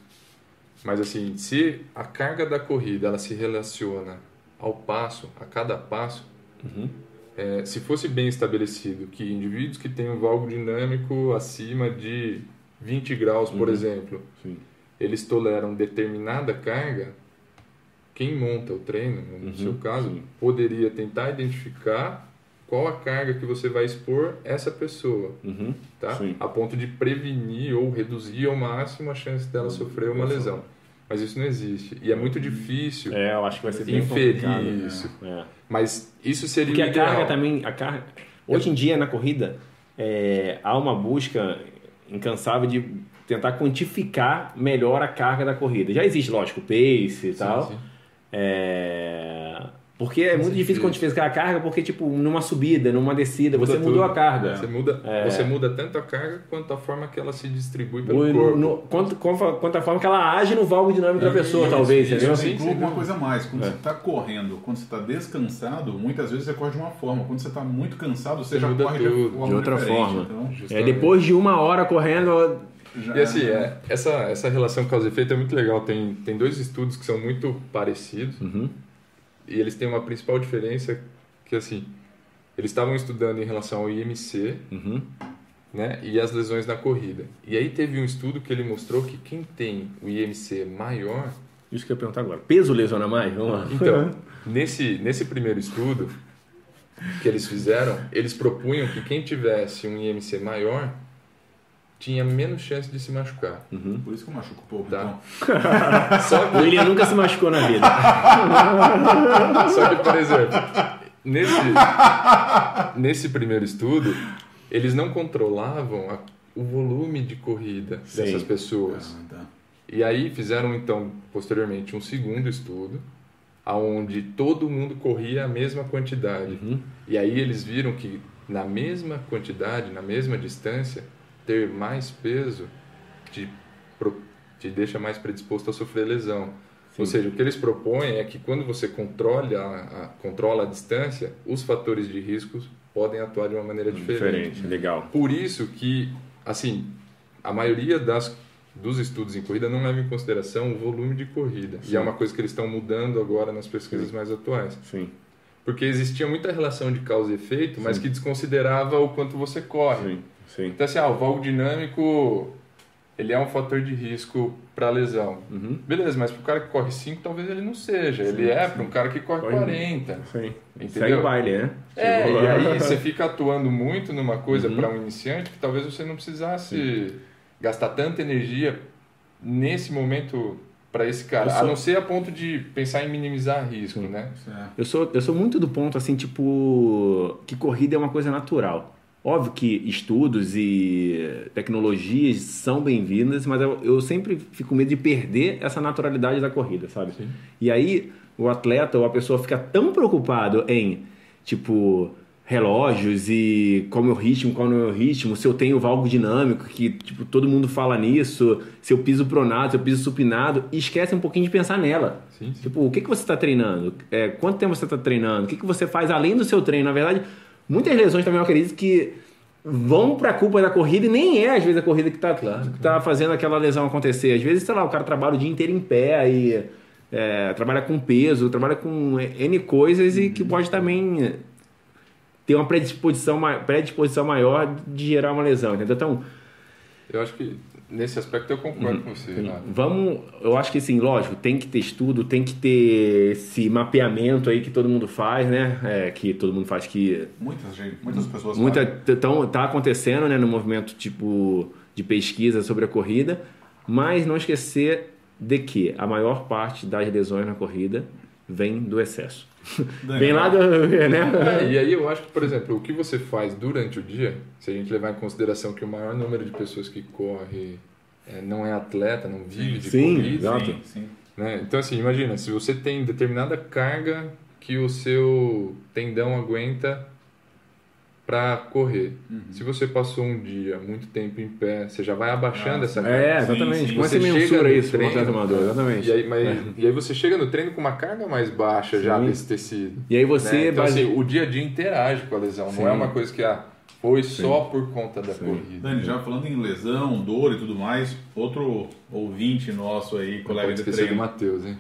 mas assim se a carga da corrida ela se relaciona ao passo a cada passo Uhum. é, se fosse bem estabelecido que indivíduos que têm um valgo dinâmico acima de 20 graus por Uhum. exemplo Sim. eles toleram determinada carga quem monta o treino no Uhum, seu caso sim. poderia tentar identificar qual a carga que você vai expor essa pessoa, Uhum. tá? Sim. A ponto de prevenir ou reduzir ao máximo a chance dela sofrer uma lesão. Mas isso não existe e é muito difícil É, eu acho que vai ser bem inferir complicado. isso. É. Mas isso seria Porque o a ideal. carga também, a carga, hoje em dia na corrida é, há uma busca incansável de tentar quantificar melhor a carga da corrida. Já existe, lógico, o pace e Sim, tal. sim. É, Porque é muito difícil certeza. quantificar a carga, porque tipo numa subida, numa descida, Muda você mudou tudo. a carga. Você muda, É. você muda tanto a carga quanto a forma que ela se distribui pelo no- corpo. no- quanto, quanto, a forma que ela age no valgo dinâmico da É, pessoa, isso, talvez, isso, entendeu? sim. Inclua uma coisa a mais. Quando É. você está correndo, quando você está descansado, muitas vezes você corre de uma forma. Quando você está muito cansado, você, Você já muda corre tudo, de, de outra forma. Então, É, Justamente. depois de uma hora correndo, já- E assim, é, essa, essa relação causa e efeito é muito legal. Tem, tem dois estudos que são muito parecidos Uhum. E eles têm uma principal diferença que assim, eles estavam estudando em relação ao IMC Uhum. né, e as lesões na corrida. E aí teve um estudo que ele mostrou que quem tem o IMC maior, Isso que eu ia perguntar agora. Peso lesiona mais? Vamos lá. então, nesse, nesse primeiro estudo que eles fizeram, eles propunham que quem tivesse um IMC maior tinha menos chance de se machucar. Uhum. Por isso que eu machuco pouco. Tá. Então. Só O William nunca se machucou na vida. Só que, por exemplo, nesse, nesse primeiro estudo, eles não controlavam a, o volume de corrida Sim. dessas pessoas. Ah, tá. E aí fizeram então posteriormente um segundo estudo, aonde todo mundo corria a mesma quantidade. Uhum. E aí eles viram que na mesma quantidade, na mesma distância, ter mais peso te, te deixa mais predisposto a sofrer lesão. Ou seja, o que eles propõem é que quando você controle a, a- controla a distância, os fatores de riscos podem atuar de uma maneira diferente. Diferente, legal. Por isso que, assim, a maioria das, dos estudos em corrida não leva em consideração o volume de corrida. E Sim. é uma coisa que eles estão mudando agora nas pesquisas mais atuais. Sim, Porque existia muita relação de causa e efeito, mas que desconsiderava o quanto você corre. sim, sim. Então, assim, ah, o valgo dinâmico, ele é um fator de risco para lesão. Uhum. Beleza, mas para o cara que corre 5, talvez ele não seja. ele é para um cara que corre Corre 40. Sim. Entendeu? Segue o baile, né? É, Chegou e lá. aí você fica atuando muito numa coisa Uhum. para um iniciante que talvez você não precisasse gastar tanta energia nesse momento para esse cara. Sou- A não ser a ponto de pensar em minimizar risco, né? Isso é. Eu sou, eu sou muito do ponto, assim, tipo, que corrida é uma coisa natural. Óbvio que estudos e tecnologias são bem-vindas, mas eu, eu sempre fico com medo de perder essa naturalidade da corrida, sabe? Sim. E aí o atleta ou a pessoa fica tão preocupado em, tipo, relógios e qual é o meu ritmo, qual é o meu ritmo, se eu tenho valgo dinâmico, que, tipo, todo mundo fala nisso, se eu piso pronado, se eu piso supinado, e esquece um pouquinho de pensar nela. Sim, sim. Tipo, o que, que você está treinando? É, quanto tempo você está treinando? O que, que você faz além do seu treino? Na verdade, muitas lesões também eu acredito que vão para a culpa da corrida e nem é às vezes a corrida que está que tá fazendo aquela lesão acontecer. Às vezes, sei lá, o cara trabalha o dia inteiro em pé e é, trabalha com peso, trabalha com N coisas e que pode também ter uma predisposição, predisposição maior de gerar uma lesão, entendeu? Então, Eu acho que nesse aspecto eu concordo com você, Renato. Vamos, eu acho que assim, lógico, tem que ter estudo, tem que ter esse mapeamento aí que todo mundo faz, né? É, que todo mundo faz que Muitas, gente, muitas pessoas muita fazem. tão, tá acontecendo, né, no movimento tipo de pesquisa sobre a corrida, mas não esquecer de que a maior parte das lesões na corrida vem do excesso. Vem lá do, né? É, e aí eu acho que, por exemplo, o que você faz durante o dia, se a gente levar em consideração que o maior número de pessoas que corre é, não é atleta, não vive de Sim, corrida, exato. Sim, sim. né? Então, assim, imagina, se você tem determinada carga que o seu tendão aguenta para correr. Uhum. Se você passou um dia muito tempo em pé, você já vai abaixando Ah, essa sim. carga. É, exatamente. sim. Como Você você chega mensura no isso um treino, amador? Exatamente. E aí, mas- É. e aí você chega no treino com uma carga mais baixa já Sim. desse tecido. E aí você né? Então, base- assim, o dia a dia interage com a lesão. Sim. Não é uma coisa que ah, foi só por conta da Sim. corrida. Dani, já falando em lesão, dor e tudo mais, outro ouvinte nosso aí, colega de do treino. Matheus, hein?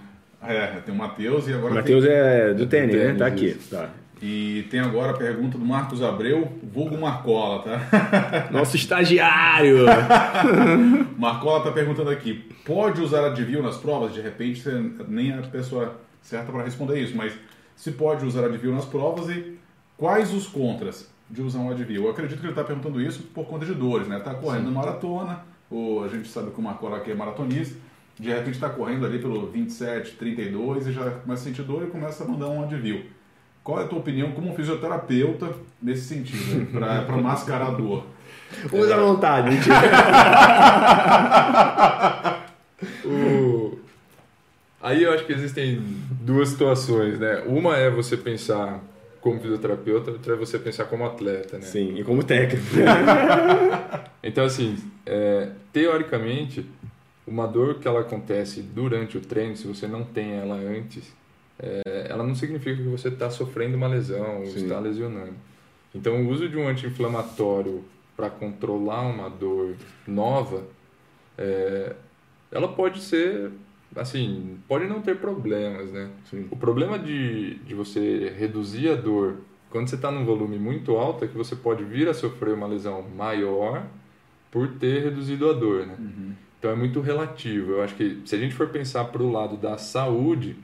É, tem o Matheus e agora O Matheus é do tênis, né? tênis, Tá aqui. isso. Tá. E tem agora a pergunta do Marcos Abreu, vulgo Marcola, tá? Nosso estagiário! Marcola tá perguntando aqui, pode usar Advil nas provas? De repente, você nem é a pessoa certa para responder isso, mas se pode usar Advil nas provas e quais os contras de usar um Advil? Eu acredito que ele está perguntando isso por conta de dores, né? Tá correndo maratona, ou a gente sabe que o Marcola aqui é maratonista, de repente está correndo ali pelo 27, 32 e já começa a sentir dor e começa a mandar um Advil. Qual é a tua opinião como fisioterapeuta nesse sentido, para mascarar a dor? Usa à vontade, mentira. O- Aí eu acho que existem duas situações, né? Uma é você pensar como fisioterapeuta, outra é você pensar como atleta, né? Sim, e como técnico. Então, assim, é, teoricamente, uma dor que ela acontece durante o treino, se você não tem ela antes, é, ela não significa que você está sofrendo uma lesão ou está lesionando. Então, o uso de um anti-inflamatório para controlar uma dor nova, é, ela pode ser, assim, pode não ter problemas, né? Sim. O problema de, de você reduzir a dor quando você está num volume muito alto é que você pode vir a sofrer uma lesão maior por ter reduzido a dor, né? Então é muito relativo. Eu acho que se a gente for pensar para o lado da saúde,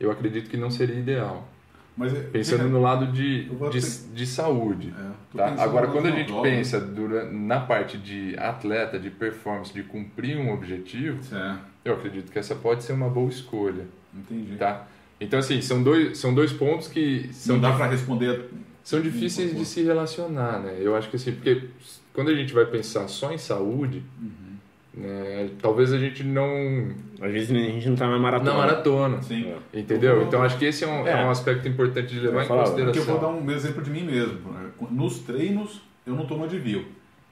eu acredito que não seria ideal. Mas, é- Pensando no lado de, de, ter- de saúde. É, Tá? Agora, quando a gente pensa dura- na parte de atleta, de performance, de cumprir um objetivo, É, eu acredito que essa pode ser uma boa escolha. entendi. Tá? Então, assim, são dois, são dois pontos que são, Não dá para responder. são difíceis de se relacionar, né? Eu acho que assim, porque quando a gente vai pensar só em saúde, né, talvez a gente não... Às vezes a gente não tá na maratona. Na maratona, Sim. entendeu? Então, acho que esse é um, é. É. um aspecto importante de levar em Porque eu consideração. vou dar um exemplo de mim mesmo. Nos treinos, eu não tomo Advil.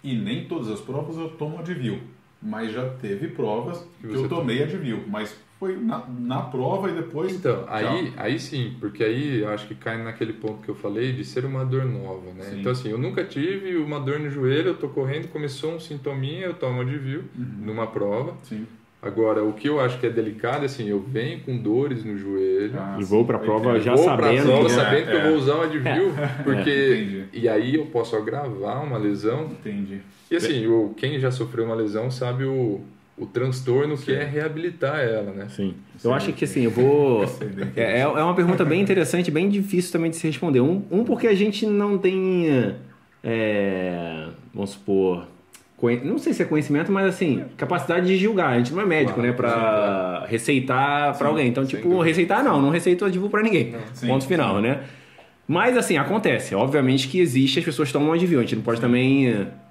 E nem todas as provas eu tomo Advil. Mas já teve provas Que que eu tomei Advil. Mas foi na, na prova e depois. Então, aí, aí sim, porque aí eu acho que cai naquele ponto que eu falei de ser uma dor nova, né? Sim. Então, assim, eu nunca tive uma dor no joelho, eu tô correndo, começou um sintominha, eu tomo Advil numa prova. Sim. Agora, o que eu acho que é delicado, é assim, eu venho com dores no joelho, Ah, E vou pra Aí prova já vou sabendo pra prova que- sabendo que é, eu vou usar o Advil, porque... Entendi. E aí eu posso agravar uma lesão. Entendi. E assim, o, quem já sofreu uma lesão sabe o, o transtorno que é reabilitar ela, né? Sim. Eu acho que assim, eu vou. Que É, é uma pergunta bem interessante, bem difícil também de se responder. Um, um porque a gente não tem. é, vamos supor. conhe- Não sei se é conhecimento, mas assim, capacidade de julgar. A gente não é médico, Claro, né? Pra receitar pra alguém. Então, tipo, dúvida. receitar não, não receito Advil pra ninguém. Sim, Ponto final, sim. né? Mas assim, acontece. Obviamente que existe, as pessoas tomam Advil. A gente não pode também.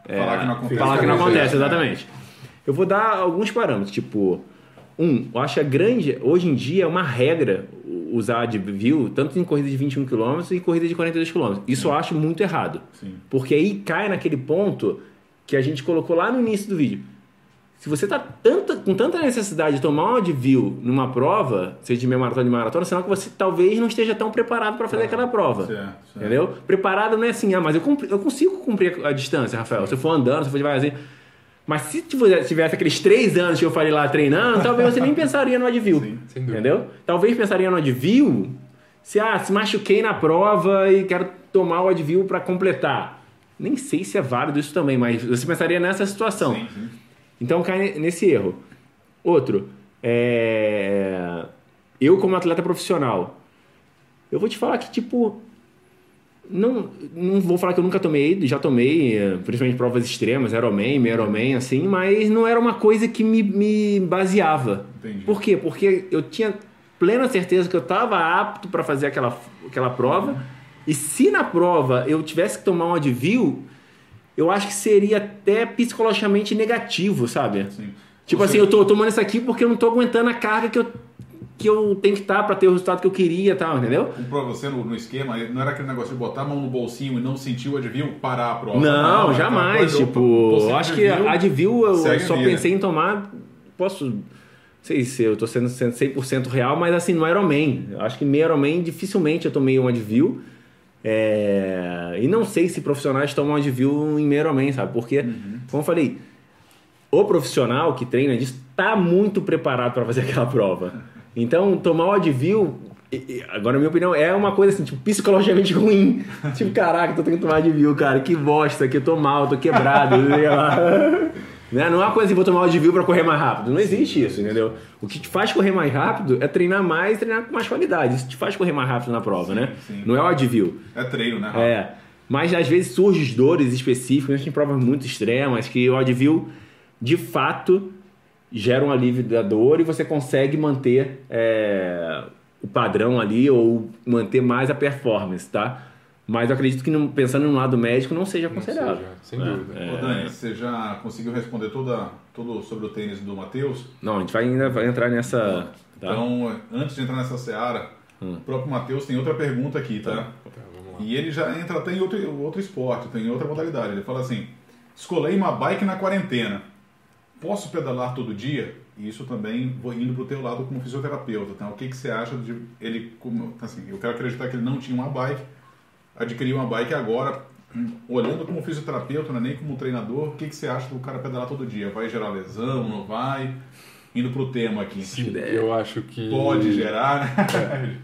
é, Falar que não acontece. Falar que não acontece, exatamente. Eu vou dar alguns parâmetros, tipo, um, eu acho a grande, hoje em dia é uma regra usar Advil tanto em corrida de 21 km e corrida de 42 km. Isso eu acho muito errado. Sim. Porque aí cai naquele ponto que a gente colocou lá no início do vídeo. Se você tá tanta, com tanta necessidade de tomar um Advil numa prova, seja de meia maratona de maratona, senão que você talvez não esteja tão preparado para fazer aquela prova. Certo, certo. Entendeu? Preparado não é assim, ah, mas eu, cumpri- eu consigo cumprir a distância, Rafael. Se eu for andando, se eu for devagarzinho. Mas se tivesse aqueles três anos que eu falei lá treinando, talvez você nem pensaria no Advil. Sim, sem dúvida. Entendeu? Talvez pensaria no Advil se, ah, se machuquei na prova e quero tomar o Advil para completar. Nem sei se é válido isso também, mas você pensaria nessa situação. Sim, sim. Então cai nesse erro. Outro, é... eu como atleta profissional, eu vou te falar que, tipo, não, não vou falar que eu nunca tomei, já tomei, eh, principalmente provas extremas, Ironman, meio Ironman, assim, mas não era uma coisa que me, me baseava. Entendi. Por quê? Porque eu tinha plena certeza que eu estava apto para fazer aquela, aquela prova, e se na prova eu tivesse que tomar um Advil, eu acho que seria até psicologicamente negativo, sabe? Sim. Tipo Você- assim, eu tô tomando isso aqui porque eu não tô aguentando a carga que eu, que eu tenho que estar para ter o resultado que eu queria tal, entendeu? Pra você no, no esquema, não era aquele negócio de botar a mão no bolsinho e não sentir o Advil, parar a prova. Não, era jamais. aquela coisa, Tipo, eu acho que Advil eu só a vida. pensei em tomar. Posso. Não sei se eu tô sendo sendo 100% real, mas assim, no Ironman. Eu acho que meio Ironman dificilmente eu tomei um Advil. É, E não sei se profissionais tomam Advil em meio Ironman, sabe? Porque, Uhum. como eu falei, o profissional que treina disso está muito preparado para fazer aquela prova. Então, tomar o Advil, agora, na minha opinião, é uma coisa assim, tipo, psicologicamente ruim. Tipo, caraca, tô tendo que tomar Advil, cara, que bosta, que eu tô mal, tô quebrado, sei lá. Né? Não é uma coisa assim, vou tomar o Advil para correr mais rápido. Não existe isso, entendeu? O que te faz correr mais rápido é treinar mais e treinar com mais qualidade. Isso te faz correr mais rápido na prova, né? sim. Não é o Advil. É treino, né? É. Mas às vezes surgem dores específicas em provas muito extremas que o Advil, de fato, gera um alívio da dor e você consegue manter é, o padrão ali ou manter mais a performance, tá? Mas eu acredito que, não- pensando no lado médico, não seja Não aconselhável. seja, sem É, dúvida. é. Ô, Dani, você já conseguiu responder toda, tudo sobre o tênis do Matheus? Não, a gente vai ainda vai entrar nessa. Tá? Então, antes de entrar nessa seara, Hum. o próprio Matheus tem outra pergunta aqui, tá? Tá, lá. E ele já entra até em outro, outro esporte, tem outra modalidade. Ele fala assim: escolei uma bike na quarentena. Posso pedalar todo dia? Isso também vou indo pro teu lado como fisioterapeuta. Então, o que, que você acha de ele. Como, assim, eu quero acreditar que ele não tinha uma bike, adquiriu uma bike agora, olhando como fisioterapeuta, não é nem como treinador, o que, que você acha do cara pedalar todo dia? Vai gerar lesão? Não vai? Indo pro tema aqui. Sim, eu acho que... Pode gerar, né?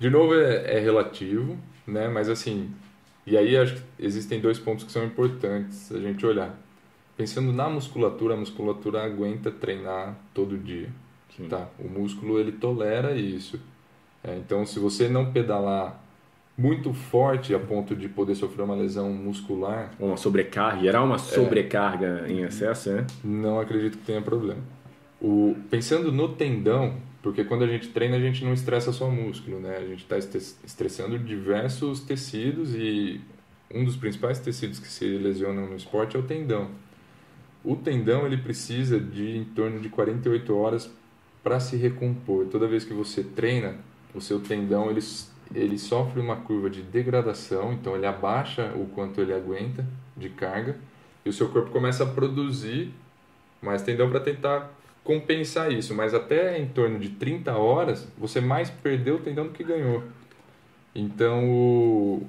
De novo, é, é relativo, né? Mas assim, e aí acho que existem dois pontos que são importantes a gente olhar. Pensando na musculatura, a musculatura aguenta treinar todo dia, Sim. tá? O músculo ele tolera isso. É, então, se você não pedalar muito forte a ponto de poder sofrer uma lesão muscular, Uma sobrecarga, gerar uma sobrecarga em excesso, né? não acredito que tenha problema. O, pensando no tendão, Porque quando a gente treina, a gente não estressa só o músculo, né? A gente está estressando diversos tecidos e um dos principais tecidos que se lesionam no esporte é o tendão. O tendão ele precisa de em torno de 48 horas para se recompor. Toda vez que você treina, o seu tendão ele, ele sofre uma curva de degradação, então ele abaixa o quanto ele aguenta de carga e o seu corpo começa a produzir mais tendão para tentar compensar isso. Mas até em torno de 30 horas, você mais perdeu o tendão do que ganhou. Então, o,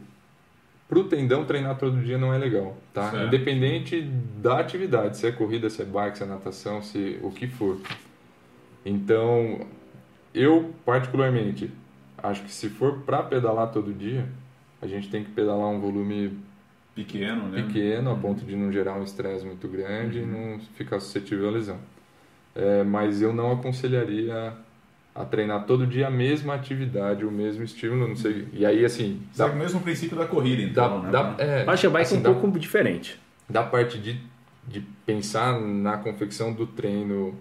para o tendão treinar todo dia não é legal, tá? Certo. Independente da atividade, se é corrida, se é bike, se é natação, se o que for. Então, eu particularmente acho que se for para pedalar todo dia, a gente tem que pedalar um volume pequeno, né? Pequeno, a ponto de não gerar um estresse muito grande uhum. e não ficar suscetível à lesão. É, mas eu não aconselharia a treinar todo dia a mesma atividade, o mesmo estímulo, não sei. E aí, assim. Dá, o mesmo princípio da corrida, então. Dá, né? dá, é, Acho a bike assim, um dá, pouco diferente. Da parte de, de pensar na confecção do treino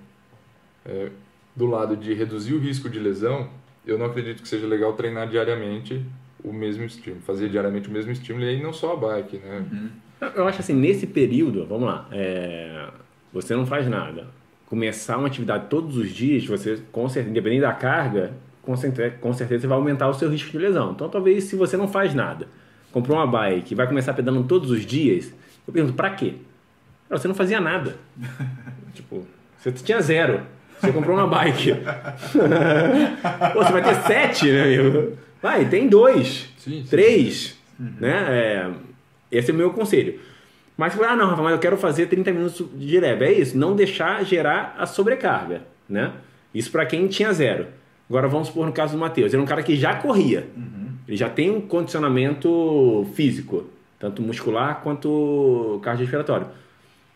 é, do lado de reduzir o risco de lesão, eu não acredito que seja legal treinar diariamente o mesmo estímulo, fazer diariamente o mesmo estímulo, e aí não só a bike, né? Uhum. Eu acho assim, nesse período, vamos lá, é, você não faz nada começar uma atividade todos os dias, você, com certeza, independente da carga, com certeza, com certeza você vai aumentar o seu risco de lesão. Então, talvez, se você não faz nada, comprou uma bike e vai começar pedalando todos os dias, eu pergunto, pra quê? Você não fazia nada. tipo, você tinha zero. Você comprou uma bike. Pô, você vai ter sete, né, amigo? Vai, tem dois, sim, três, sim. Uhum. né? É, esse é o meu conselho. Mas ah, não, Rafa, mas eu quero fazer 30 minutos de leve. É isso, não deixar gerar a sobrecarga, né? Isso para quem tinha zero. Agora vamos supor no caso do Matheus. Ele é um cara que já corria. Uhum. Ele já tem um condicionamento físico, tanto muscular quanto cardiorrespiratório.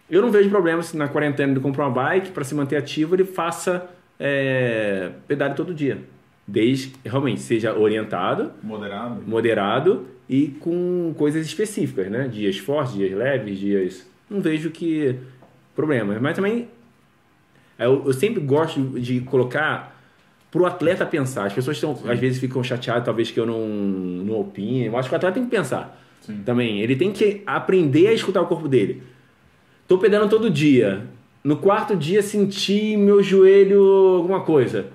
Eu não vejo problema se na quarentena ele comprar uma bike para se manter ativo, ele faça é, pedale todo dia. Desde realmente seja orientado, moderado, moderado e com coisas específicas, né? Dias fortes, dias leves, dias. Não vejo que problema. Mas também eu, eu sempre gosto de colocar para o atleta pensar. As pessoas estão, às vezes ficam chateadas, talvez que eu não, não opine. Eu acho que o atleta tem que pensar Sim. também. Ele tem que aprender a escutar o corpo dele. Tô pedalando todo dia. No quarto dia senti meu joelho alguma coisa.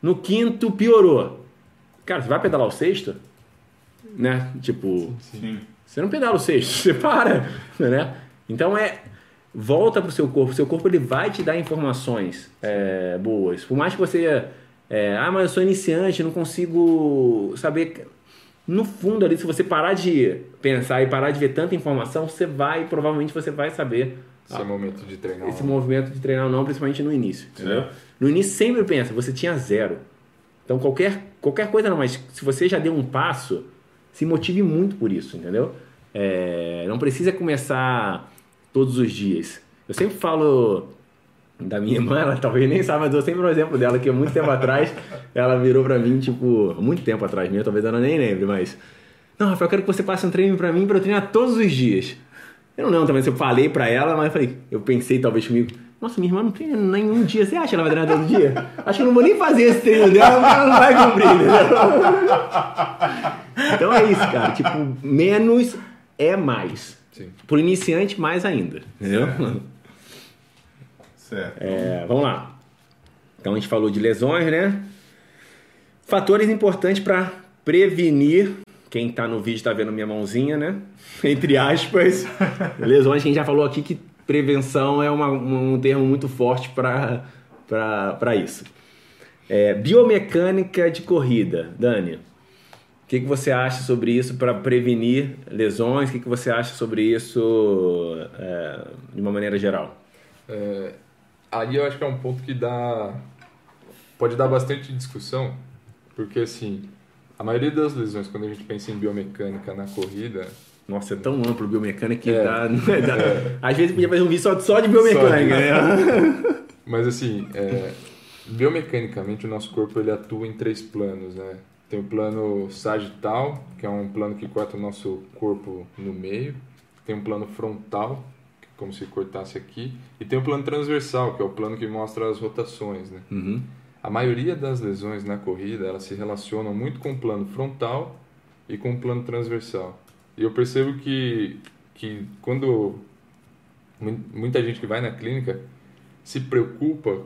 No quinto piorou. Cara, você vai pedalar o sexto? Né? Tipo, Sim. você não pedala o sexto, você para, né? Então é volta para o seu corpo. Seu corpo ele vai te dar informações é, boas. Por mais que você, é, ah, mas eu sou iniciante, não consigo saber. No fundo ali, se você parar de pensar e parar de ver tanta informação, você vai, provavelmente você vai saber. Esse ah, momento de treinar. Esse movimento de treinar não, principalmente no início, entendeu? No início sempre pensa, você tinha zero. Então qualquer qualquer coisa não, mas se você já deu um passo, se motive muito por isso, entendeu? É, não precisa começar todos os dias. Eu sempre falo da minha irmã, ela talvez nem saiba, mas eu sempre um exemplo dela, que muito tempo atrás ela virou pra mim, tipo, muito tempo atrás mesmo, talvez ela nem lembre, mas. Não, Rafael, eu quero que você passe um treino pra mim pra eu treinar todos os dias. Eu não lembro também se eu falei pra ela, mas eu falei, eu pensei talvez comigo, nossa, minha irmã não treina nenhum dia. Você acha que ela vai treinar todo dia? Acho que eu não vou nem fazer esse treino dela, porque ela não vai cumprir, entendeu? Então é isso, cara. Tipo, menos é mais. Sim. Por iniciante, mais ainda. Entendeu? Certo. É, vamos lá. Então a gente falou de lesões, né? Fatores importantes para prevenir. Quem está no vídeo está vendo minha mãozinha, né? Entre aspas. Lesões que a gente já falou aqui que prevenção é uma, um termo muito forte para isso. É, biomecânica de corrida, Dani. O que, que você acha sobre isso para prevenir lesões? O que, que você acha sobre isso é, de uma maneira geral? É, aí eu acho que é um ponto que dá pode dar bastante discussão, porque assim, a maioria das lesões, quando a gente pensa em biomecânica na corrida, nossa, é tão amplo biomecânica que é. dá, dá é. Às vezes podia fazer um vídeo só, só de biomecânica. Só de... né? Mas assim, é, biomecanicamente o nosso corpo ele atua em três planos, né? Tem o plano sagital, que é um plano que corta o nosso corpo no meio. Tem um plano frontal, é como se cortasse aqui. E tem o plano transversal, que é o plano que mostra as rotações, né? Uhum. a maioria das lesões na corrida elas se relacionam muito com o plano frontal e com o plano transversal. E eu percebo que, que quando muita gente que vai na clínica se preocupa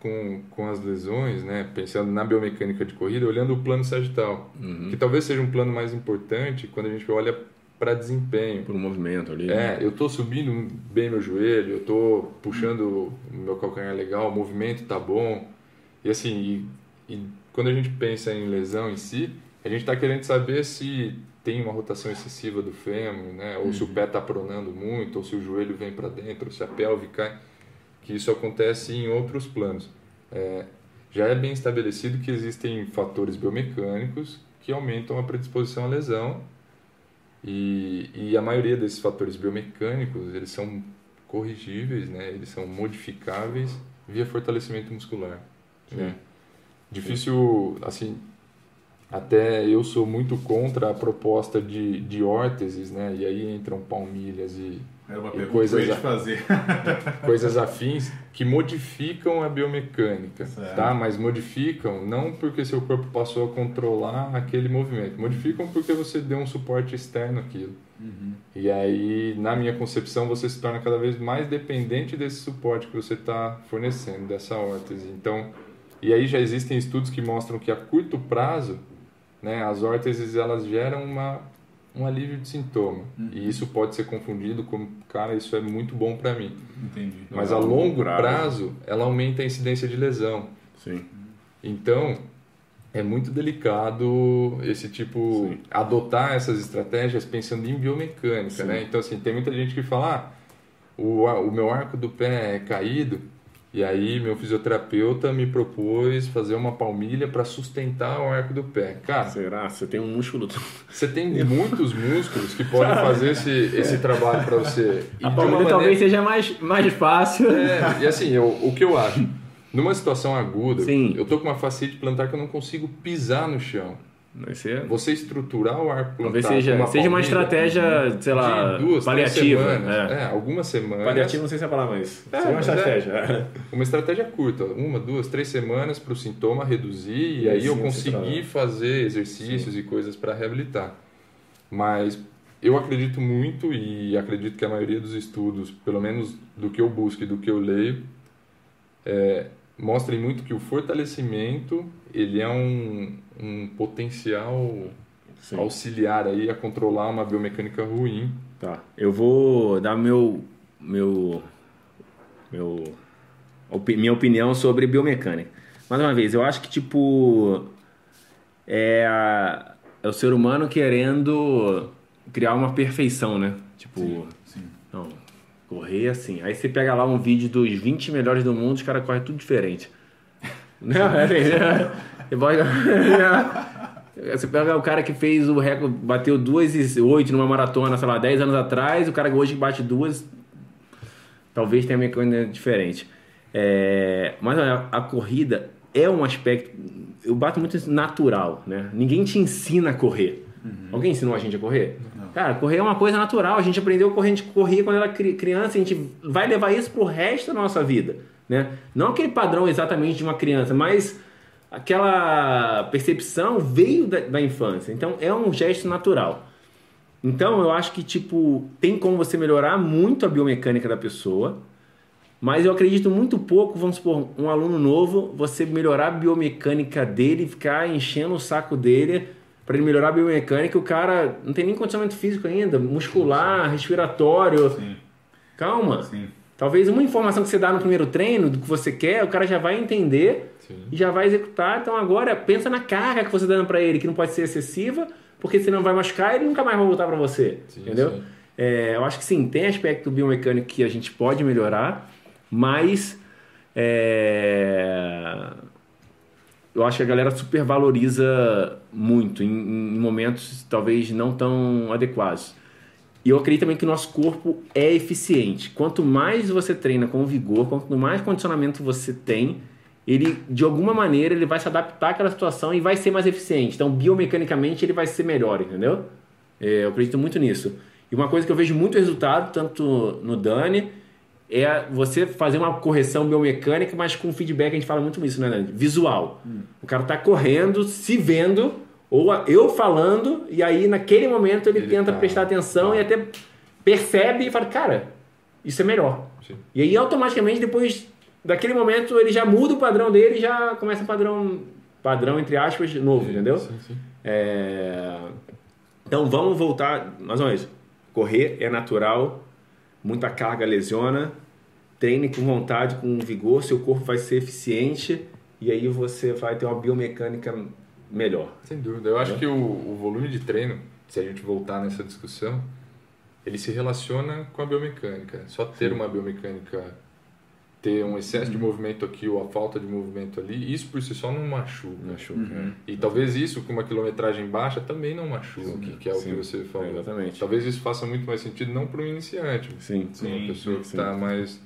com, com as lesões, né, pensando na biomecânica de corrida, olhando o plano sagital, uhum. que talvez seja um plano mais importante quando a gente olha para desempenho. Por um movimento ali. É, né? eu estou subindo bem meu joelho, eu estou puxando o meu calcanhar legal, o movimento está bom. E assim, e, e quando a gente pensa em lesão em si, a gente está querendo saber se tem uma rotação excessiva do fêmur, né? ou uhum. se o uhum. pé está pronando muito, ou se o joelho vem para dentro, ou se a pelve cai, que isso acontece em outros planos. É, já é bem estabelecido que existem fatores biomecânicos que aumentam a predisposição à lesão e, e a maioria desses fatores biomecânicos eles são corrigíveis, né? eles são modificáveis via fortalecimento muscular. Né? Difícil, assim, até eu sou muito contra a proposta de, de órteses, né? E aí entram palmilhas e, Era uma e coisas, que eu fazer. coisas afins que modificam a biomecânica, certo. tá? Mas modificam não porque seu corpo passou a controlar aquele movimento, modificam porque você deu um suporte externo àquilo. Uhum. E aí, na minha concepção, você se torna cada vez mais dependente desse suporte que você está fornecendo, dessa órtese. Então, e aí já existem estudos que mostram que a curto prazo né? As órteses elas geram uma, um alívio de sintoma uhum. e isso pode ser confundido como cara isso é muito bom para mim. Entendi. Mas a longo prazo ela aumenta a incidência de lesão. Sim. Então é muito delicado esse tipo Sim. adotar essas estratégias pensando em biomecânica, Sim. né? Então assim tem muita gente que fala ah, o, o meu arco do pé é caído e aí meu fisioterapeuta me propôs fazer uma palmilha para sustentar o arco do pé. Cara, será? Você tem um músculo. Você tem muitos músculos que podem fazer esse, esse trabalho para você. E a palmilha maneira... talvez seja mais, mais fácil. É, e assim, eu, o que eu acho, numa situação aguda, Sim. eu tô com uma fascite plantar que eu não consigo pisar no chão. Ser... Você estruturar o arco Talvez seja uma, seja uma estratégia, sei lá, duas, paliativa. Semanas, é. é. algumas semanas. Paliativa não sei se é a palavra, mas é, seja uma estratégia. É. Uma estratégia curta, uma, duas, três semanas para o sintoma reduzir e, e aí eu conseguir fazer exercícios sim. e coisas para reabilitar. Mas eu acredito muito e acredito que a maioria dos estudos, pelo menos do que eu busco e do que eu leio, é, mostrem muito que o fortalecimento ele é um, um potencial Sim. auxiliar aí a controlar uma biomecânica ruim. Tá. Eu vou dar meu meu meu minha opinião sobre biomecânica. Mais uma vez, eu acho que tipo é, a, é o ser humano querendo criar uma perfeição, né? Tipo, sim, sim. não, correr assim. Aí você pega lá um vídeo dos 20 melhores do mundo, os caras correm tudo diferente. Não, é, é, você pega o cara que fez o recorde, bateu 2 e 8 numa maratona, sei lá, 10 anos atrás, o cara hoje bate duas, talvez tenha uma coisa diferente. É, mas a, a, corrida é um aspecto, eu bato muito natural, né? Ninguém te ensina a correr. Uhum. Alguém ensinou a gente a correr? Não. Cara, correr é uma coisa natural. A gente aprendeu a correr, a gente corria quando era criança, a gente vai levar isso pro resto da nossa vida. Né? Não aquele padrão exatamente de uma criança, mas aquela percepção veio da, da, infância. Então é um gesto natural. Então eu acho que tipo tem como você melhorar muito a biomecânica da pessoa, mas eu acredito muito pouco, vamos supor, um aluno novo, você melhorar a biomecânica dele, ficar enchendo o saco dele para ele melhorar a biomecânica, o cara não tem nem condicionamento físico ainda, muscular, respiratório. Sim. Calma. Sim. Talvez uma informação que você dá no primeiro treino, do que você quer, o cara já vai entender sim. e já vai executar. Então agora pensa na carga que você está dando para ele, que não pode ser excessiva, porque senão vai machucar e ele nunca mais vai voltar para você. Sim, entendeu? É, eu acho que sim, tem aspecto biomecânico que a gente pode melhorar, mas é, eu acho que a galera supervaloriza muito em, em momentos talvez não tão adequados. E eu acredito também que o nosso corpo é eficiente. Quanto mais você treina com vigor, quanto mais condicionamento você tem, ele de alguma maneira ele vai se adaptar àquela situação e vai ser mais eficiente. Então, biomecanicamente ele vai ser melhor, entendeu? É, eu acredito muito nisso. E uma coisa que eu vejo muito resultado, tanto no Dani é você fazer uma correção biomecânica, mas com feedback, a gente fala muito isso, né, Dani? Visual. Hum. O cara tá correndo, se vendo, ou eu falando, e aí naquele momento ele, ele tenta tá, prestar atenção tá. e até percebe e fala, cara, isso é melhor. Sim. E aí automaticamente depois daquele momento ele já muda o padrão dele e já começa um padrão, padrão entre aspas, novo, sim, entendeu? Sim, sim. É... Então vamos voltar, mais uma vez, correr é natural, muita carga lesiona, treine com vontade, com vigor, seu corpo vai ser eficiente e aí você vai ter uma biomecânica melhor. Sem dúvida. Eu acho é. que o, o, volume de treino, se a gente voltar nessa discussão, ele se relaciona com a biomecânica. Só ter Sim. uma biomecânica, ter um excesso de uhum. movimento aqui ou a falta de movimento ali, isso por si só não machuca. machuca uhum. E talvez isso com uma quilometragem baixa também não machuque, que é o Sim. que você falou. exatamente. Talvez isso faça muito mais sentido não para um iniciante, Sim. uma pessoa que está mais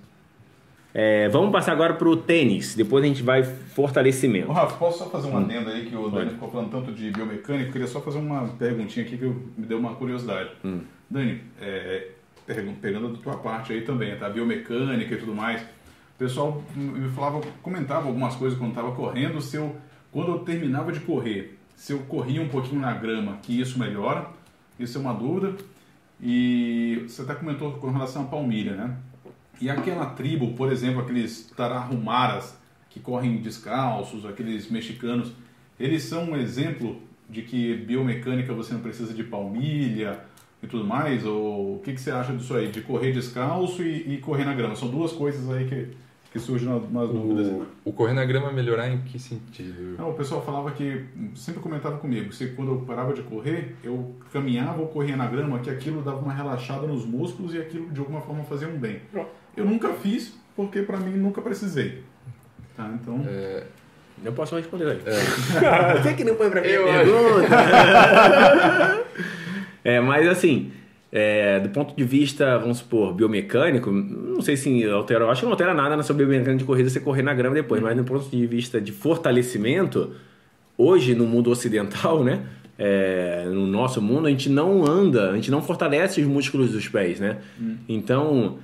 é, vamos passar agora para o tênis, depois a gente vai fortalecimento. Ô, Rafa, posso só fazer um hum. adendo aí que o Dani ficou falando tanto de biomecânica? Eu queria só fazer uma perguntinha aqui que eu, me deu uma curiosidade. Hum. Dani, é, pegando da tua parte aí também, tá? Biomecânica e tudo mais. O pessoal me falava, comentava algumas coisas quando estava correndo. Se eu, quando eu terminava de correr, se eu corria um pouquinho na grama, que isso melhora. Isso é uma dúvida. E você até comentou com relação à palmilha, né? E aquela tribo, por exemplo, aqueles tarahumaras que correm descalços, aqueles mexicanos, eles são um exemplo de que biomecânica você não precisa de palmilha e tudo mais? Ou o que, que você acha disso aí, de correr descalço e, e correr na grama? São duas coisas aí que, que surgem umas dúvidas. O, o correr na grama melhorar em que sentido? Não, o pessoal falava que, sempre comentava comigo, que quando eu parava de correr, eu caminhava ou corria na grama, que aquilo dava uma relaxada nos músculos e aquilo de alguma forma fazia um bem. Eu nunca fiz, porque para mim nunca precisei. Tá, então... É... Eu posso responder aí. É. Você que não foi pra mim eu pergunta. é, mas assim, é, do ponto de vista, vamos supor, biomecânico, não sei se altera, acho que não altera nada na sua biomecânica de corrida você correr na grama depois, mas do ponto de vista de fortalecimento, hoje no mundo ocidental, né? É, no nosso mundo, a gente não anda, a gente não fortalece os músculos dos pés, né? Hum. Então,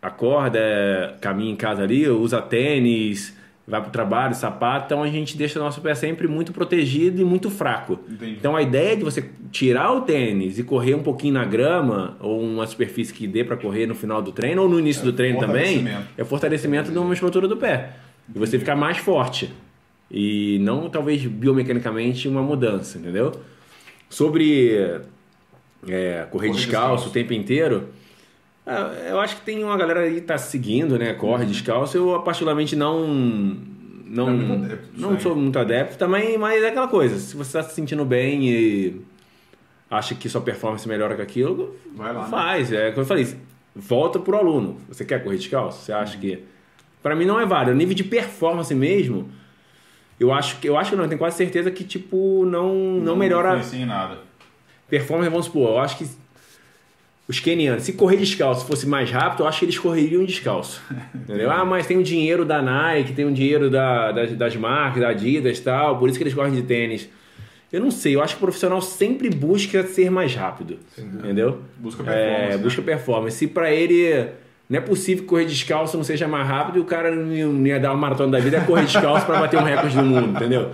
acorda, caminha em casa ali, usa tênis, vai para o trabalho, sapato, então a gente deixa o nosso pé sempre muito protegido e muito fraco. Entendi. Então a ideia de você tirar o tênis e correr um pouquinho na grama ou uma superfície que dê para correr no final do treino ou no início é do treino também é fortalecimento da musculatura do pé. E você ficar mais forte. E não talvez biomecanicamente uma mudança, entendeu? Sobre é, correr descalço, descalço o tempo inteiro, eu acho que tem uma galera aí que tá seguindo, né? Corre uhum. descalço. Eu, particularmente, não. Não, não, adepto, não sou muito adepto também, mas é aquela coisa. Se você está se sentindo bem e acha que sua performance melhora com aquilo, Vai lá, né? faz. Né? É como eu falei, volta pro aluno. Você quer correr descalço? Você acha uhum. que. Para mim não é válido. O nível de performance mesmo, eu acho que eu acho que não, eu tenho quase certeza que tipo não não, não melhora. Não nada. Performance, vamos supor, eu acho que os kenianos, se correr descalço fosse mais rápido, eu acho que eles correriam descalço. Entendeu? Ah, mas tem o dinheiro da Nike, tem o dinheiro da, das, das marcas, da Adidas e tal, por isso que eles correm de tênis. Eu não sei, eu acho que o profissional sempre busca ser mais rápido. Entendeu? Busca performance. É, né? busca performance. Se para ele não é possível correr descalço não seja mais rápido, o cara não ia, dar uma maratona da vida e correr descalço para bater um recorde do mundo, entendeu?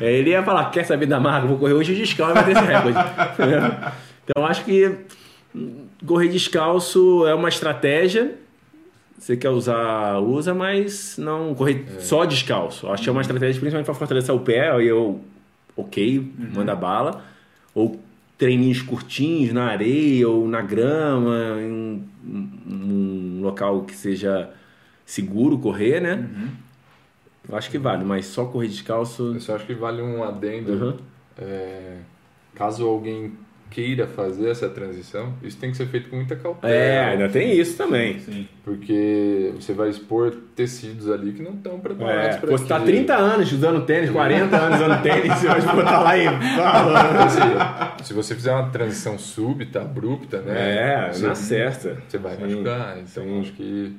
É, ele ia falar: quer saber da marca? Vou correr hoje descalço e bater esse recorde. Então acho que correr descalço é uma estratégia. Você quer usar, usa, mas não correr é. só descalço. Acho que é uma estratégia principalmente para fortalecer o pé. Aí eu, ok, uhum. manda bala. Ou treininhos curtinhos na areia ou na grama, em um, um local que seja seguro correr, né? Uhum. Eu acho que vale, mas só correr descalço. Eu só acho que vale um adendo. Uhum. É, caso alguém queira fazer essa transição, isso tem que ser feito com muita cautela. É, ainda tem isso também. Sim. Porque você vai expor tecidos ali que não estão preparados é, para Você está 30 anos usando tênis, 40 anos usando tênis, você vai botar lá e... se, se você fizer uma transição súbita, abrupta, né? É, você, na certa. Você vai Sim. machucar. Então, Sim. acho que...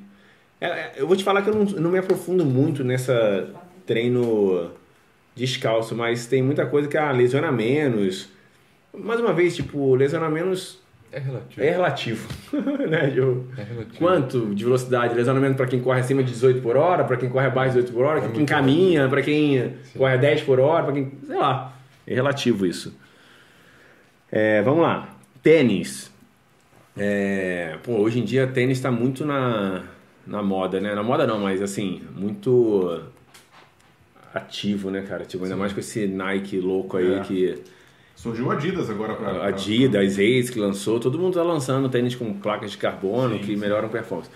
É, é, eu vou te falar que eu não, não me aprofundo muito nessa treino descalço, mas tem muita coisa que ah, lesiona menos mais uma vez, tipo, lesionar menos É relativo. É relativo. né, Diogo? É relativo. Quanto de velocidade? Lesionamento para quem corre acima de 18 por hora, para quem corre abaixo de 18 por hora, É para quem muito caminha, para quem Sim. corre a 10 por hora, para quem. sei lá. É relativo isso. É, vamos lá. Tênis. É, pô, hoje em dia tênis está muito na, na moda, né? Na moda não, mas assim, muito ativo, né, cara? Tipo, ainda mais com esse Nike louco aí É. que. Surgiu o Adidas agora pra- Adidas, Ace que lançou, todo mundo tá lançando tênis com placas de carbono Sim, que sim. melhoram a performance.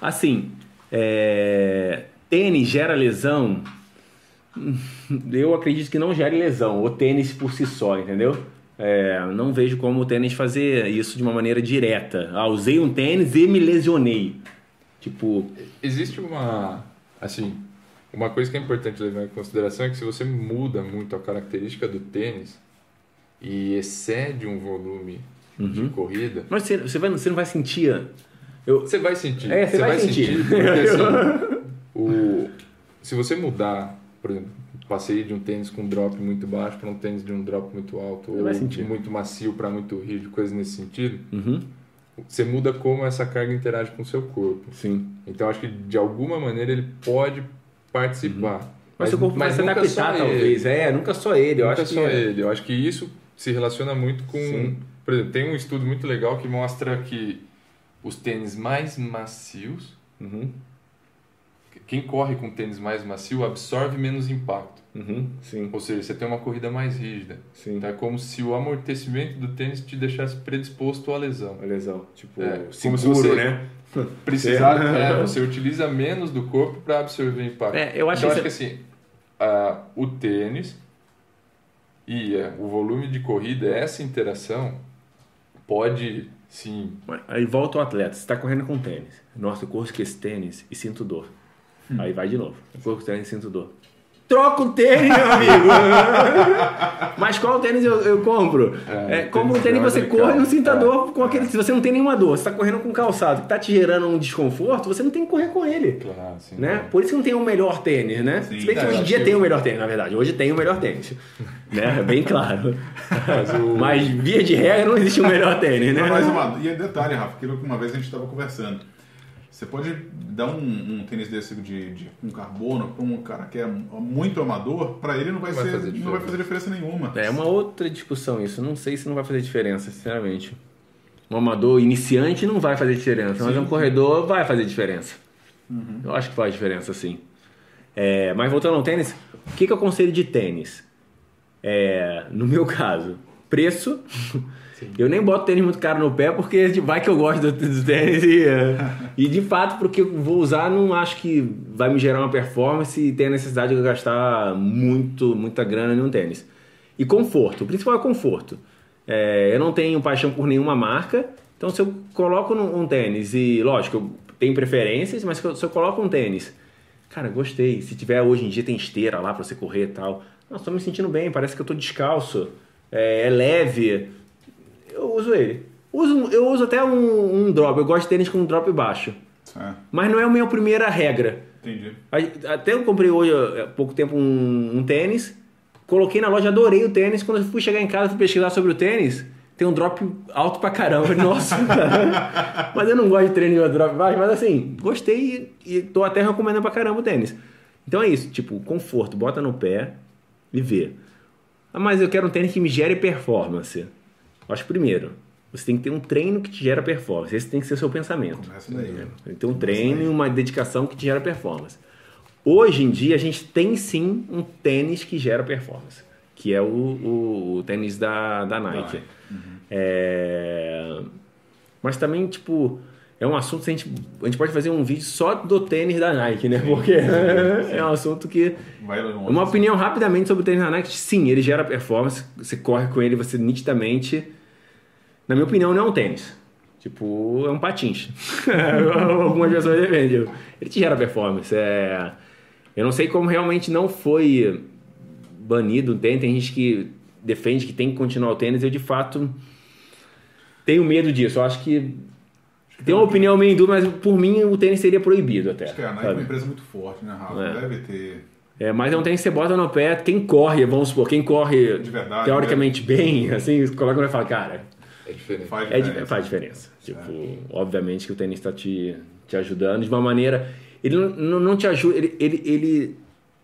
Assim, é, tênis gera lesão? Eu acredito que não gere lesão, o tênis por si só, entendeu? É, não vejo como o tênis fazer isso de uma maneira direta. Ah, usei um tênis e me lesionei. Tipo, Existe uma, assim, uma coisa que é importante levar em consideração é que se você muda muito a característica do tênis e excede um volume Uhum. de corrida, mas você, você, vai, você não vai sentir. Eu, você vai sentir. É, você vai sentir. porque assim, o, se você mudar, por exemplo, passei de um tênis com drop muito baixo para um tênis de um drop muito alto, ou vai de sentir. muito macio para muito rígido, coisas nesse sentido, Uhum, você muda como essa carga interage com o seu corpo. sim. Então acho que de alguma maneira ele pode participar. Uhum. Mas, seu corpo vai se adaptar, talvez. Ele. É, nunca só ele. Eu nunca acho só que... ele. Eu acho que isso se relaciona muito com. Sim. Por exemplo, tem um estudo muito legal que mostra que os tênis mais macios, Uhum, quem corre com tênis mais macio absorve menos impacto. uhum, sim, Ou seja, você tem uma corrida mais rígida. sim. Então é como se o amortecimento do tênis te deixasse predisposto à lesão. A lesão. Tipo, É, como seguro, se você- né? Precisar, É. você utiliza menos do corpo para absorver impacto. É, eu acho então, que acho que assim, ah, o tênis e é, o volume de corrida, essa interação pode sim. Aí volta o atleta, você está correndo com tênis. Nossa, eu corro com esse tênis e sinto dor. Aí vai de novo. Eu corro com tênis e sinto dor. Troca o tênis, meu amigo! Mas qual tênis eu, eu compro? É, É, como tênis tênis é que você corre e não sinta É. dor com aquele. Se você não tem nenhuma dor, você está correndo com um calçado que está te gerando um desconforto, você não tem que correr com ele. Claro, sim. Né? Por isso que não tem o melhor tênis, né? Sim. Se bem que É, hoje em dia tem o melhor tênis, na verdade. Hoje tem o melhor tênis. né? Bem claro. Mas o- Mas via de regra não existe o melhor tênis, né? Mas uma, e detalhe, Rafa, aquilo que uma vez a gente estava conversando. Você pode dar um, um tênis desse de, de com carbono para um cara que é muito amador, para ele não vai, Não vai ser, fazer não vai diferença. fazer diferença nenhuma. É uma outra discussão isso. Não sei se não vai fazer diferença, sinceramente. Um amador iniciante não vai fazer diferença, mas Sim. um corredor vai fazer diferença. Eu acho que faz diferença, sim. É, mas voltando ao tênis, o que, que eu aconselho de tênis? É, no meu caso, preço. Eu nem boto tênis muito caro no pé porque vai que eu gosto do, do tênis e, é, e de fato porque eu vou usar não acho que vai me gerar uma performance e tem a necessidade de eu gastar muito, muita grana em um tênis. E conforto, o principal é conforto. É, eu não tenho paixão por nenhuma marca, então se eu coloco num, um tênis e, lógico, eu tenho preferências, mas se eu, coloco um tênis, cara, gostei. Se tiver hoje em dia tem esteira lá pra você correr e tal, nossa, tô me sentindo bem, parece que eu tô descalço, é, é leve, uso ele. Uso, eu uso até um, um drop, eu gosto de tênis com um drop baixo, É, mas não é a minha primeira regra. entendi. Até eu comprei hoje, há pouco tempo, um, um tênis. Coloquei na loja, adorei o tênis. Quando eu fui chegar em casa, fui pesquisar sobre o tênis. Tem um drop alto pra caramba. Nossa, cara. Mas eu não gosto de treinar em drop baixo. Mas assim, gostei e, e tô até recomendando pra caramba o tênis. Então é isso, tipo, conforto. Bota no pé e vê. Ah, mas eu quero um tênis que me gere performance. Acho que primeiro, você tem que ter um treino que te gera performance. Esse tem que ser o seu pensamento. Começa daí. né? Tem que ter um treino e uma dedicação que te gera performance. Hoje em dia a gente tem sim um tênis que gera performance, que é o, o- o tênis da, da Nike. Nike. É, Mas também, tipo, é um assunto que a gente, a gente pode fazer um vídeo só do tênis da Nike, né? Porque é um assunto que. Uma opinião rapidamente sobre o tênis da Nike. Sim, ele gera performance. Você corre com ele, você nitidamente. Na minha opinião, não é um tênis. Tipo, é um patins. Algumas pessoas defendem. Ele te gera performance. É... Eu não sei como realmente não foi banido o tênis. Tem gente que defende que tem que continuar o tênis. Eu, de fato, tenho medo disso. Eu acho que. Tem uma opinião meio dúvida, mas por mim o tênis seria proibido até. Acho que a Nike é uma empresa muito forte, né, Rafa? É. Deve ter. É, mas é um tênis que você bota no pé, quem corre, vamos supor, quem corre De verdade, teoricamente bem, assim, coloca no pé e fala, cara, É diferente. Faz É, diferença. di- faz diferença. Tipo, obviamente que o tênis está te, te ajudando de uma maneira. Ele não, não, te ajuda. Ele, ele, ele,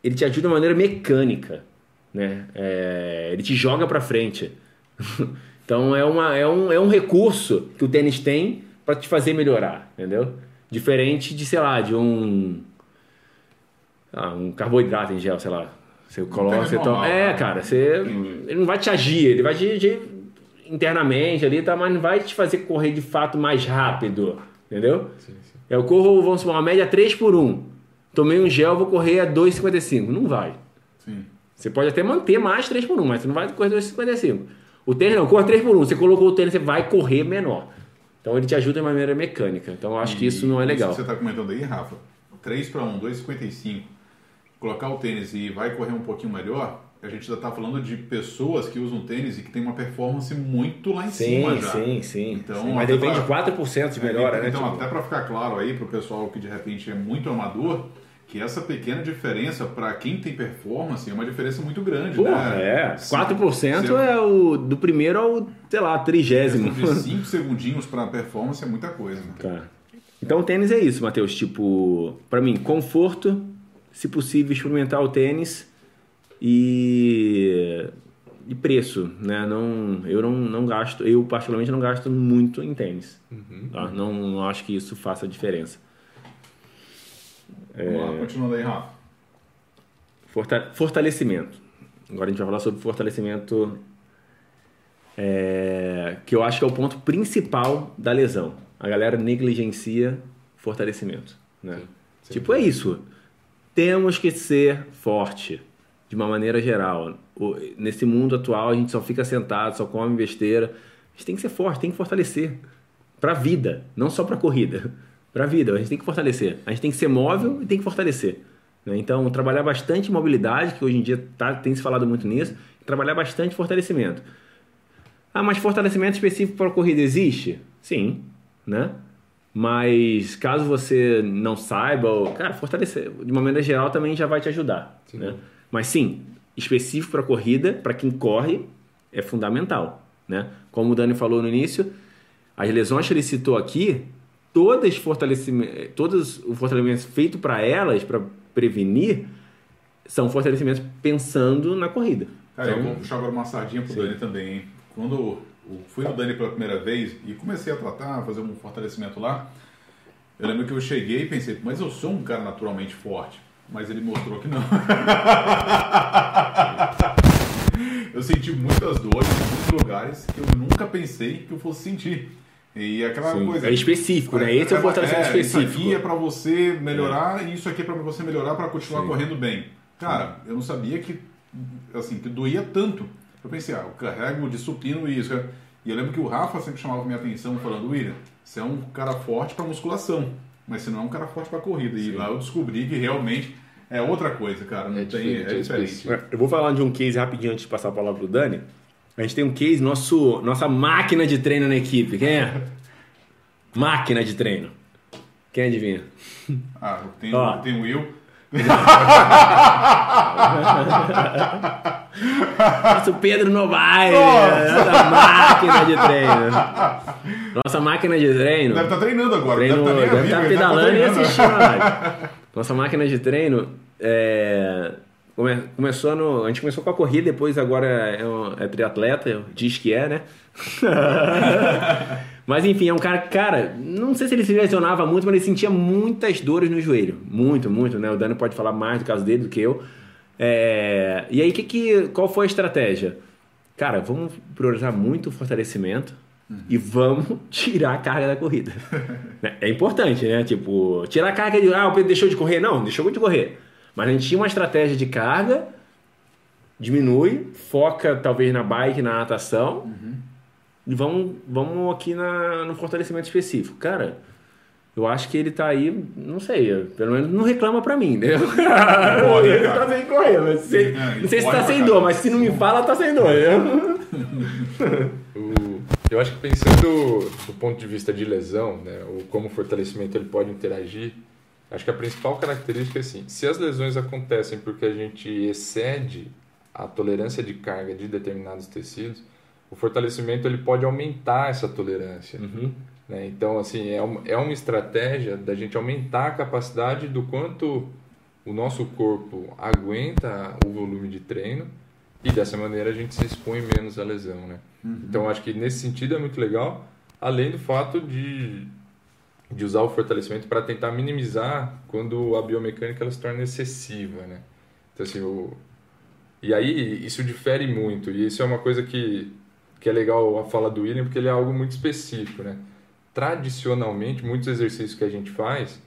ele te ajuda de uma maneira mecânica. Né? É, ele te joga para frente. então é, uma, é, um, é um recurso que o tênis tem para te fazer melhorar. Entendeu? Diferente de, sei lá, de um. ah, um carboidrato em gel, sei lá. Você coloca, você toma. É, né? cara, você. Ele não vai te agir, ele vai te agir internamente ali, tá? mas não vai te fazer correr de fato mais rápido. Entendeu? Sim, sim. Eu corro, vamos supor, uma média 3 por 1. Tomei um gel, vou correr a 2,55. Não vai. Sim. Você pode até manter mais 3 por 1, mas você não vai correr 2,55. O tênis não, corre 3 por 1. Você colocou o tênis, você vai correr menor. Então ele te ajuda de maneira mecânica. Então eu acho que isso não é legal. que você está comentando aí, Rafa, 3 para 1, 2,55, colocar o tênis e vai correr um pouquinho melhor, a gente já está falando de pessoas que usam tênis e que tem uma performance muito lá em cima Sim, já. sim, sim. Então, sim. Mas depende de pra- 4% de melhora, né? Então, Tipo, até para ficar claro aí para o pessoal que de repente é muito amador, que essa pequena diferença para quem tem performance é uma diferença muito grande, Porra, né? é. Se- 4% se- é o do primeiro ao, sei lá, trigésimo. De 5 segundinhos para performance é muita coisa. Né? Tá. Então o tênis é isso, Matheus. Tipo, pra mim, conforto, se possível, experimentar o tênis e. e preço, né? Não, eu não, não gasto, eu particularmente não gasto muito em tênis. tá? Não, não acho que isso faça diferença. Vamos lá, continuando aí, Rafa. Forta- Fortalecimento. Agora a gente vai falar sobre fortalecimento, é, que eu acho que é o ponto principal da lesão. A galera negligencia fortalecimento. Né? sim. tipo, é isso. Temos que ser forte, de uma maneira geral. O- nesse mundo atual, a gente só fica sentado, só come besteira. A gente tem que ser forte, tem que fortalecer. Pra vida, não só pra corrida. Pra vida, a gente tem que fortalecer. A gente tem que ser móvel e tem que fortalecer. né? Então, trabalhar bastante mobilidade, que hoje em dia tá, tem se falado muito nisso, trabalhar bastante fortalecimento. Ah, mas fortalecimento específico para a corrida existe? Sim, né? Mas caso você não saiba, cara, fortalecer de uma maneira geral também já vai te ajudar. Sim. Né? Mas sim, específico para corrida, para quem corre, é fundamental. Né? Como o Dani falou no início, as lesões que ele citou aqui, todas fortalecimentos, todos os fortalecimentos feitos para elas, para prevenir, são fortalecimentos pensando na corrida. Cara, eu Então, vou puxar agora uma sardinha pro Dani também, hein? Quando eu fui no Dani pela primeira vez e comecei a tratar, a fazer um fortalecimento lá, eu lembro que eu cheguei e pensei, mas eu sou um cara naturalmente forte. Mas ele mostrou que não. eu senti muitas dores em muitos lugares que eu nunca pensei que eu fosse sentir. E aquela Sim, coisa. é específico, né? Esse é o fortalecimento específico. Isso aqui é pra você melhorar e isso aqui é pra você melhorar pra continuar Sim. correndo bem. Cara, eu não sabia que assim, que doía tanto. Eu pensei, ah, eu carrego de supino isso. E eu lembro que o Rafa sempre chamava minha atenção falando, William, você é um cara forte pra musculação, mas você não é um cara forte pra corrida. E lá eu descobri que realmente é outra coisa, cara. Não É tem, diferente, é é diferente. Eu vou falar de um case rapidinho antes de passar a palavra pro Dani. A gente tem um case, nosso, nossa máquina de treino na equipe. Quem é? Máquina de treino. Quem adivinha? Ah, tem, Ó. tem o Will. Nosso Pedro Novaes, nossa máquina de treino. Nossa máquina de treino. Deve estar treinando agora, treino deve estar deve estar ele pedalando e treinando. assistindo a live. Nossa máquina de treino é, come- começou no. A gente começou com a corrida, depois agora é, um- é triatleta, diz que é, né? mas enfim, é um cara, cara, não sei se ele se lesionava muito, mas ele sentia muitas dores no joelho. Muito, muito, né? O Dani pode falar mais do caso dele do que eu. É, e aí, que, que, qual foi a estratégia? Cara, vamos priorizar muito o fortalecimento e vamos tirar a carga da corrida. É importante, né? Tipo, tirar a carga de. Ah, o Pedro deixou de correr. Não, deixou de correr. Mas a gente tinha uma estratégia de carga, diminui, foca talvez na bike, na natação, e vamos, vamos aqui na, no fortalecimento específico. Cara, eu acho que ele tá aí, não sei, pelo menos não reclama pra mim, né? Pode, ele cara. tá sem correr, mas sei- É, não sei se tá pra sem dor, mas se não me fala, tá sem dor. né? O- eu acho que pensando do ponto de vista de lesão, né, ou como o fortalecimento ele pode interagir, acho que a principal característica é assim, se as lesões acontecem porque a gente excede a tolerância de carga de determinados tecidos, o fortalecimento ele pode aumentar essa tolerância. Uhum. Né? Então, assim, é uma, é uma estratégia da gente aumentar a capacidade do quanto o nosso corpo aguenta o volume de treino e dessa maneira a gente se expõe menos à lesão, né? Uhum. Então, acho que nesse sentido é muito legal, além do fato de, de usar o fortalecimento para tentar minimizar quando a biomecânica ela se torna excessiva, né? Então, assim, o... E aí, isso difere muito, e isso é uma coisa que, que é legal a fala do William, porque ele é algo muito específico, né? Tradicionalmente, muitos exercícios que a gente faz,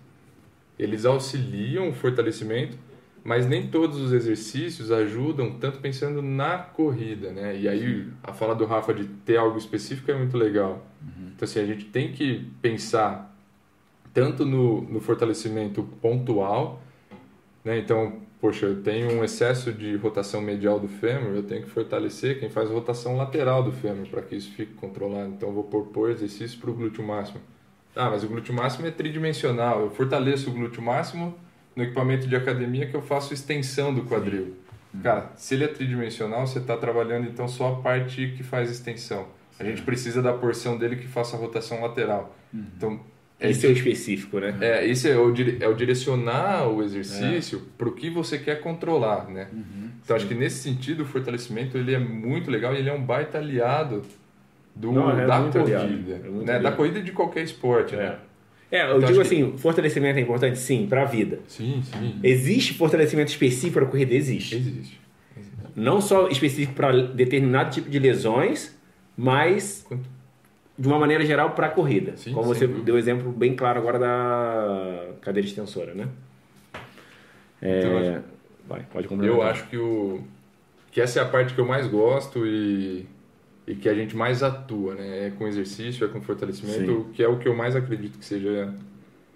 eles auxiliam o fortalecimento, mas nem todos os exercícios ajudam tanto pensando na corrida, né? E aí a fala do Rafa de ter algo específico é muito legal. Uhum. Então assim, a gente tem que pensar tanto no, no fortalecimento pontual, né? Então, poxa, eu tenho um excesso de rotação medial do fêmur, eu tenho que fortalecer quem faz rotação lateral do fêmur para que isso fique controlado. Então, eu vou propor exercício para o glúteo máximo. Ah, mas o glúteo máximo é tridimensional. Eu fortaleço o glúteo máximo no equipamento de academia que eu faço extensão do quadril. Sim. Cara, se ele é tridimensional, você está trabalhando então só a parte que faz extensão. A gente precisa da porção dele que faça a rotação lateral. Uhum. Então, é, isso é o específico, né? É, isso é o, é o direcionar o exercício é. para o que você quer controlar, né? Uhum, então, acho que nesse sentido, o fortalecimento ele é muito legal e ele é um baita aliado do, Não, é da corrida, é né? da corrida de qualquer esporte, né? É, eu então, digo assim, que... fortalecimento é importante sim para a vida. Sim, sim. Existe fortalecimento específico para a corrida? Existe. Existe. Não só específico para determinado tipo de lesões, mas Quanto? De uma maneira geral para a corrida. Sim, Como você deu um exemplo bem claro agora da cadeira extensora, né? É... Então, Vai, pode complementar. Eu acho que, o... que essa é a parte que eu mais gosto e e que a gente mais atua, né? É com exercício, é com fortalecimento, Sim. que é o que eu mais acredito que seja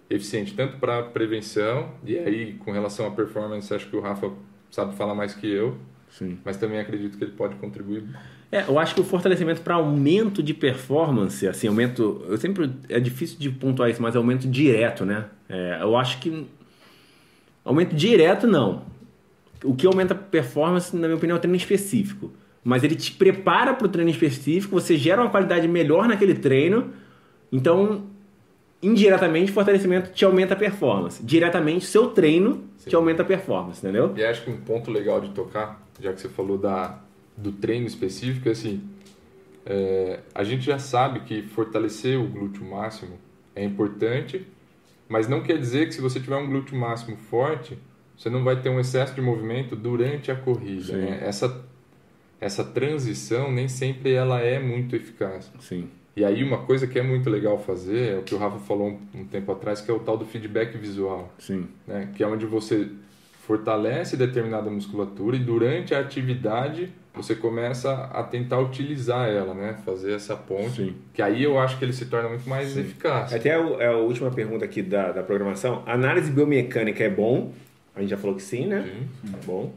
eficiente, tanto para prevenção, e aí com relação à performance, acho que o Rafa sabe falar mais que eu, Sim. mas também acredito que ele pode contribuir. É, eu acho que o fortalecimento para aumento de performance, assim, aumento. Eu sempre. É difícil de pontuar isso, mas é aumento direto, né? É, eu acho que. Aumento direto, não. O que aumenta a performance, na minha opinião, é o treino específico mas ele te prepara para o treino específico, você gera uma qualidade melhor naquele treino, então indiretamente fortalecimento te aumenta a performance, diretamente seu treino Sim. te aumenta a performance, entendeu? E acho que um ponto legal de tocar, já que você falou da, do treino específico, é assim, é, a gente já sabe que fortalecer o glúteo máximo é importante, mas não quer dizer que se você tiver um glúteo máximo forte, você não vai ter um excesso de movimento durante a corrida. Né? Essa essa transição nem sempre ela é muito eficaz. Sim. E aí uma coisa que é muito legal fazer é o que o Rafa falou um, um tempo atrás, que é o tal do feedback visual. Sim. Né? Que é onde você fortalece determinada musculatura e durante a atividade você começa a tentar utilizar ela, né? Fazer essa ponte. Sim. Que aí eu acho que ele se torna muito mais Sim. eficaz. Até a, é a última pergunta aqui da, da programação. Análise biomecânica é bom? A gente já falou que sim, né? Sim. Tá bom.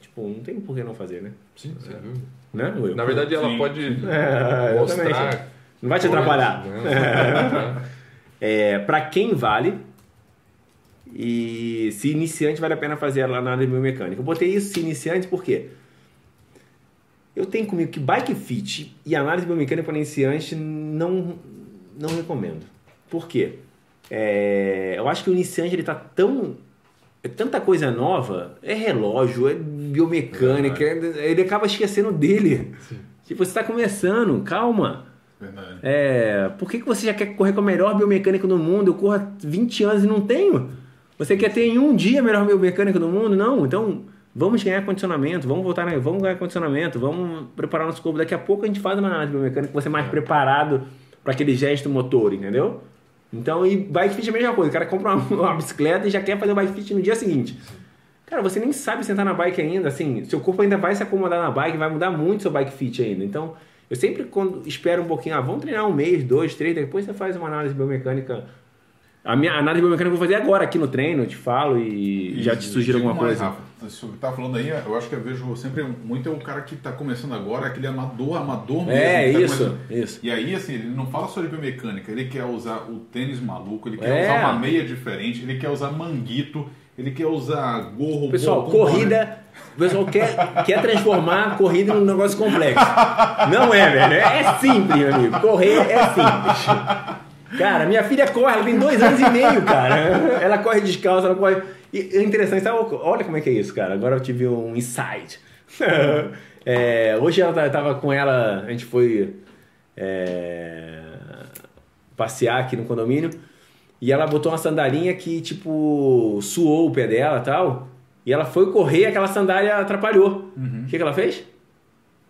Tipo, não tem por que não fazer, né? Sim, sem dúvida. Né? Eu, Na verdade, ela sim. pode é, mostrar... Não vai te atrapalhar. Né? é, para quem vale e se iniciante vale a pena fazer a análise biomecânica. Eu botei isso se iniciante porque eu tenho comigo que bike fit e análise biomecânica para iniciante não, não recomendo. Por quê? É, eu acho que o iniciante ele está tão é tanta coisa nova, é relógio, é biomecânica, é, ele acaba esquecendo dele. Sim. Tipo, você está começando, calma. Verdade. É, por que, que você já quer correr com a melhor biomecânica do mundo? Eu corro há 20 anos e não tenho. Você quer ter em um dia a melhor biomecânica do mundo? Não, então vamos ganhar condicionamento, vamos voltar, na, vamos ganhar condicionamento, vamos preparar nosso corpo. Daqui a pouco a gente faz uma análise biomecânica, você mais é. preparado para aquele gesto motor, entendeu? Então, e bike fit é a mesma coisa. O cara compra uma, uma, bicicleta e já quer fazer o bike fit no dia seguinte. Cara, você nem sabe sentar na bike ainda, assim, seu corpo ainda vai se acomodar na bike, vai mudar muito seu bike fit ainda. Então, eu sempre quando espero um pouquinho, ah, vamos treinar um mês, dois, três, depois você faz uma análise biomecânica a minha análise biomecânica eu vou fazer agora aqui no treino, eu te falo e, e já te sugiro alguma mais, coisa. Rafa, você tá falando aí, eu acho que eu vejo sempre muito é um cara que está começando agora, aquele amador, amador mesmo. É, tá isso, isso. E aí, assim, ele não fala só de biomecânica, ele quer usar o tênis maluco, ele quer é. usar uma meia diferente, ele quer usar manguito, ele quer usar gorro. Pessoal, corrida, O pessoal quer, quer transformar a corrida num negócio complexo. Não é, velho. É simples, meu amigo. Correr é simples. Cara, minha filha corre, ela tem dois anos e meio, cara. Ela corre descalça, ela corre. E é interessante, sabe? olha como é que é isso, cara. Agora eu tive um insight. É, hoje ela tava com ela, a gente foi é, passear aqui no condomínio e ela botou uma sandalinha que, tipo, suou o pé dela e tal. E ela foi correr e aquela sandália atrapalhou. Uhum. O que, que ela fez?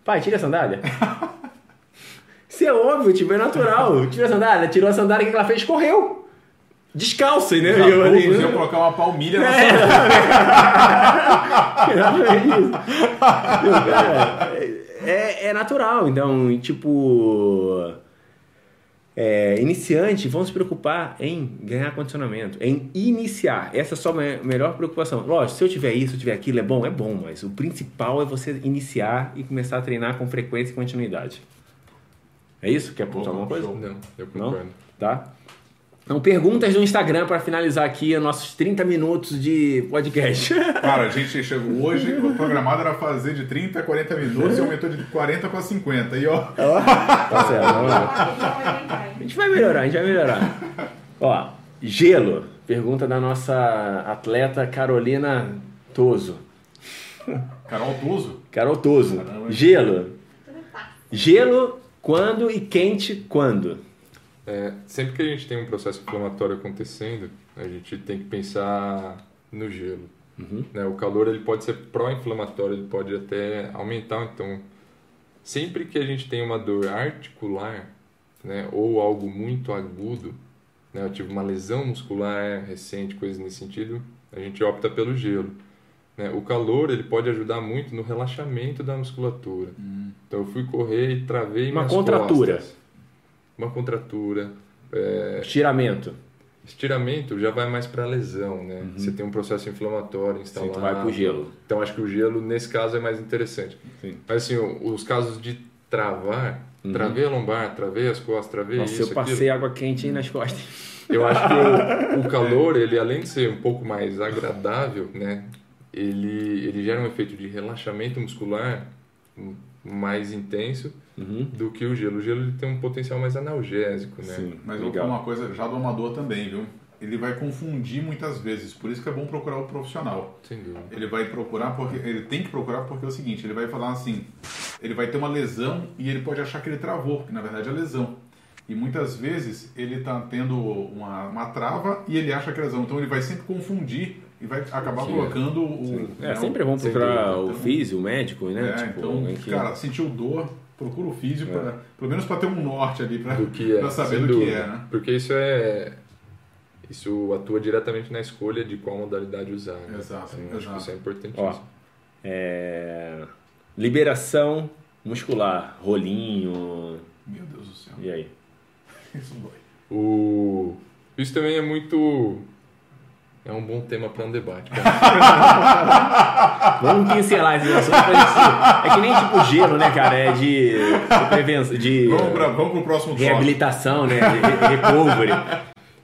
Pai, tira a sandália. Isso é óbvio, tipo, é natural. Tira a sandália, tirou a sandália, o que, ela fez? Correu. Descalço, né? Já eu, eu colocar uma palmilha na é, é, é, é natural, então, tipo. É, iniciante vão se preocupar em ganhar condicionamento, em iniciar. Essa é a sua melhor preocupação. Lógico, se eu tiver isso, se eu tiver aquilo, é bom? É bom, mas o principal é você iniciar e começar a treinar com frequência e continuidade. É isso? Quer apontar alguma coisa? Não, eu concordo. Não? Tá? Então, perguntas no Instagram para finalizar aqui os nossos 30 minutos de podcast. Cara, a gente chegou hoje, o programado era fazer de 30 a 40 minutos e aumentou de 40 para 50. E ó. tá certo, vamos lá. A gente vai melhorar, a gente vai melhorar. Ó, gelo. Pergunta da nossa atleta Carolina Toso. Carol Toso? Carol Toso. Caramba. Gelo. Gelo quando e quente quando? É, sempre que a gente tem um processo inflamatório acontecendo, a gente tem que pensar no gelo. Uhum. Né? O calor ele pode ser pró-inflamatório, ele pode até aumentar. Então, sempre que a gente tem uma dor articular, né, ou algo muito agudo, né, eu tive uma lesão muscular recente, coisas nesse sentido, a gente opta pelo gelo. Né? O calor ele pode ajudar muito no relaxamento da musculatura. Uhum. Então, eu fui correr e travei uma contratura. Costas uma contratura. É... Estiramento. Estiramento já vai mais para lesão, né? Uhum. Você tem um processo inflamatório instalado. Sim, vai para o gelo. Então acho que o gelo nesse caso é mais interessante. Sim. Mas assim, os casos de travar, uhum. travei a lombar, travei as costas, travei Nossa, isso, eu passei aquilo. água quente nas costas. Eu acho que o, o calor, ele além de ser um pouco mais agradável, né? Ele, ele gera um efeito de relaxamento muscular mais intenso uhum. do que o gelo. O gelo ele tem um potencial mais analgésico, né? Sim, mas Legal. vou falar uma coisa já do amador também, viu? Ele vai confundir muitas vezes, por isso que é bom procurar o profissional. Sem dúvida. Ele vai procurar porque ele tem que procurar porque é o seguinte, ele vai falar assim, ele vai ter uma lesão e ele pode achar que ele travou, porque na verdade é lesão. E muitas vezes ele está tendo uma, uma trava e ele acha que é lesão. Então ele vai sempre confundir e vai acabar Sim. colocando o. É, né, sempre é bom procurar o físico, o médico, né? É, tipo, então, que... cara, sentiu dor, procura o físico, é. pra, pelo menos para ter um norte ali, para é, saber do dúvida. que é, né? Porque isso é. Isso atua diretamente na escolha de qual modalidade usar. Né? Exato, então, exato. isso é importantíssimo. Ó, é... Liberação muscular, rolinho. Meu Deus do céu. E aí? Isso dói. O... Isso também é muito é um bom tema para um debate. Vamos pincelar esse assunto pra É que nem tipo gelo, né, cara? É de, de prevenção. De, vamos, pra, vamos pro próximo Reabilitação, né? De, recovery.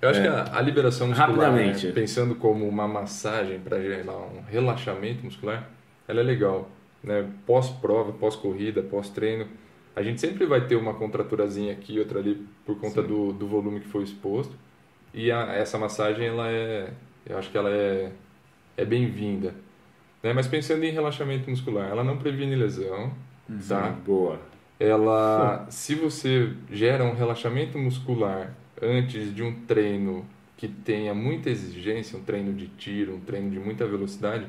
Eu acho é. que a, a, liberação muscular, Rapidamente. Né, pensando como uma massagem para gerar um relaxamento muscular, ela é legal. Né? Pós-prova, pós-corrida, pós-treino, a gente sempre vai ter uma contraturazinha aqui outra ali por conta do, do volume que foi exposto. E a, essa massagem ela é eu acho que ela é, é bem-vinda. Né? Mas pensando em relaxamento muscular, ela não previne lesão, uhum, tá? Boa. Ela, se você gera um relaxamento muscular antes de um treino que tenha muita exigência, um treino de tiro, um treino de muita velocidade,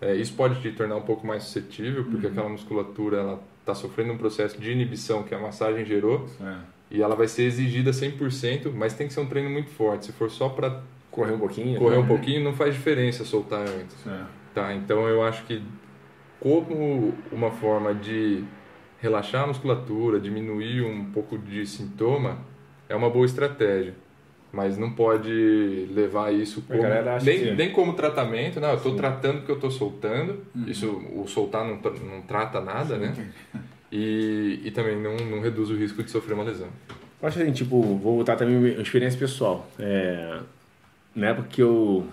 é, isso pode te tornar um pouco mais suscetível, porque uhum. aquela musculatura ela está sofrendo um processo de inibição que a massagem gerou é. e ela vai ser exigida 100%, mas tem que ser um treino muito forte. Se for só para correr um pouquinho. Correr né? um pouquinho não faz diferença soltar antes. É. Tá, então eu acho que como uma forma de relaxar a musculatura, diminuir um pouco de sintoma, é uma boa estratégia. Mas não pode levar isso como, nem, que... nem como tratamento, não, eu estou tratando porque eu estou soltando, uhum. isso, o soltar não, não trata nada, Sim. né? E, e também não, não reduz o risco de sofrer uma lesão. Eu acho assim, tipo, vou botar também uma experiência pessoal. É, na época que eu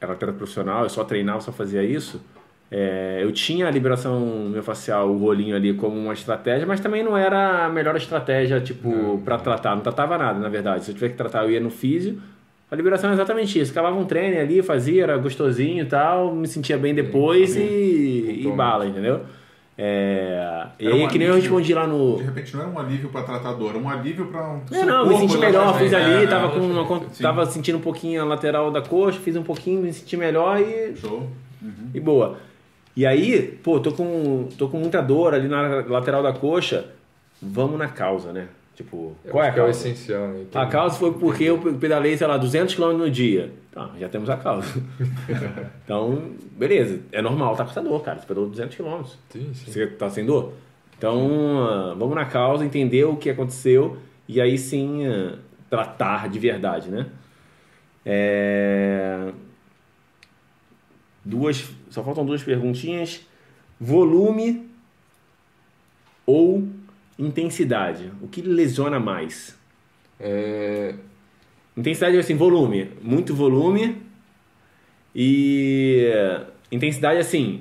era atleta profissional, eu só treinava, só fazia isso, É, eu tinha a liberação miofascial, o rolinho ali como uma estratégia, mas também não era a melhor estratégia, tipo, para tratar. Não tratava nada, na verdade. Se eu tiver que tratar, eu ia no físio. A liberação é exatamente isso. Acabava um treino ali, fazia, era gostosinho e tal, me sentia bem depois Sim, e, e bala, entendeu? É, e aí, um que nem eu respondi lá no. De repente não era um alívio pra tratar dor, era um alívio pra. um Não, não, me senti melhor, fiz ali, tava, com uma, sim. tava sentindo um pouquinho a lateral da coxa, fiz um pouquinho, me senti melhor e, Show. e boa. E aí, pô, tô com, tô com muita dor ali na lateral da coxa, vamos na causa, né? Tipo, Eu qual é a que é o causa? essencial, né? A causa foi porque eu pedalei, sei lá, 200 km no dia. Tá, já temos a causa. então, beleza, é normal, tá com essa dor, cara. Você pedalou 200 km. Sim, sim. Você tá sem dor? Então, ah, vamos na causa, entender o que aconteceu e aí sim ah, tratar de verdade, né? É, Duas, só faltam duas perguntinhas. Volume ou intensidade? O que lesiona mais? É, Intensidade é assim, volume, muito volume e intensidade assim,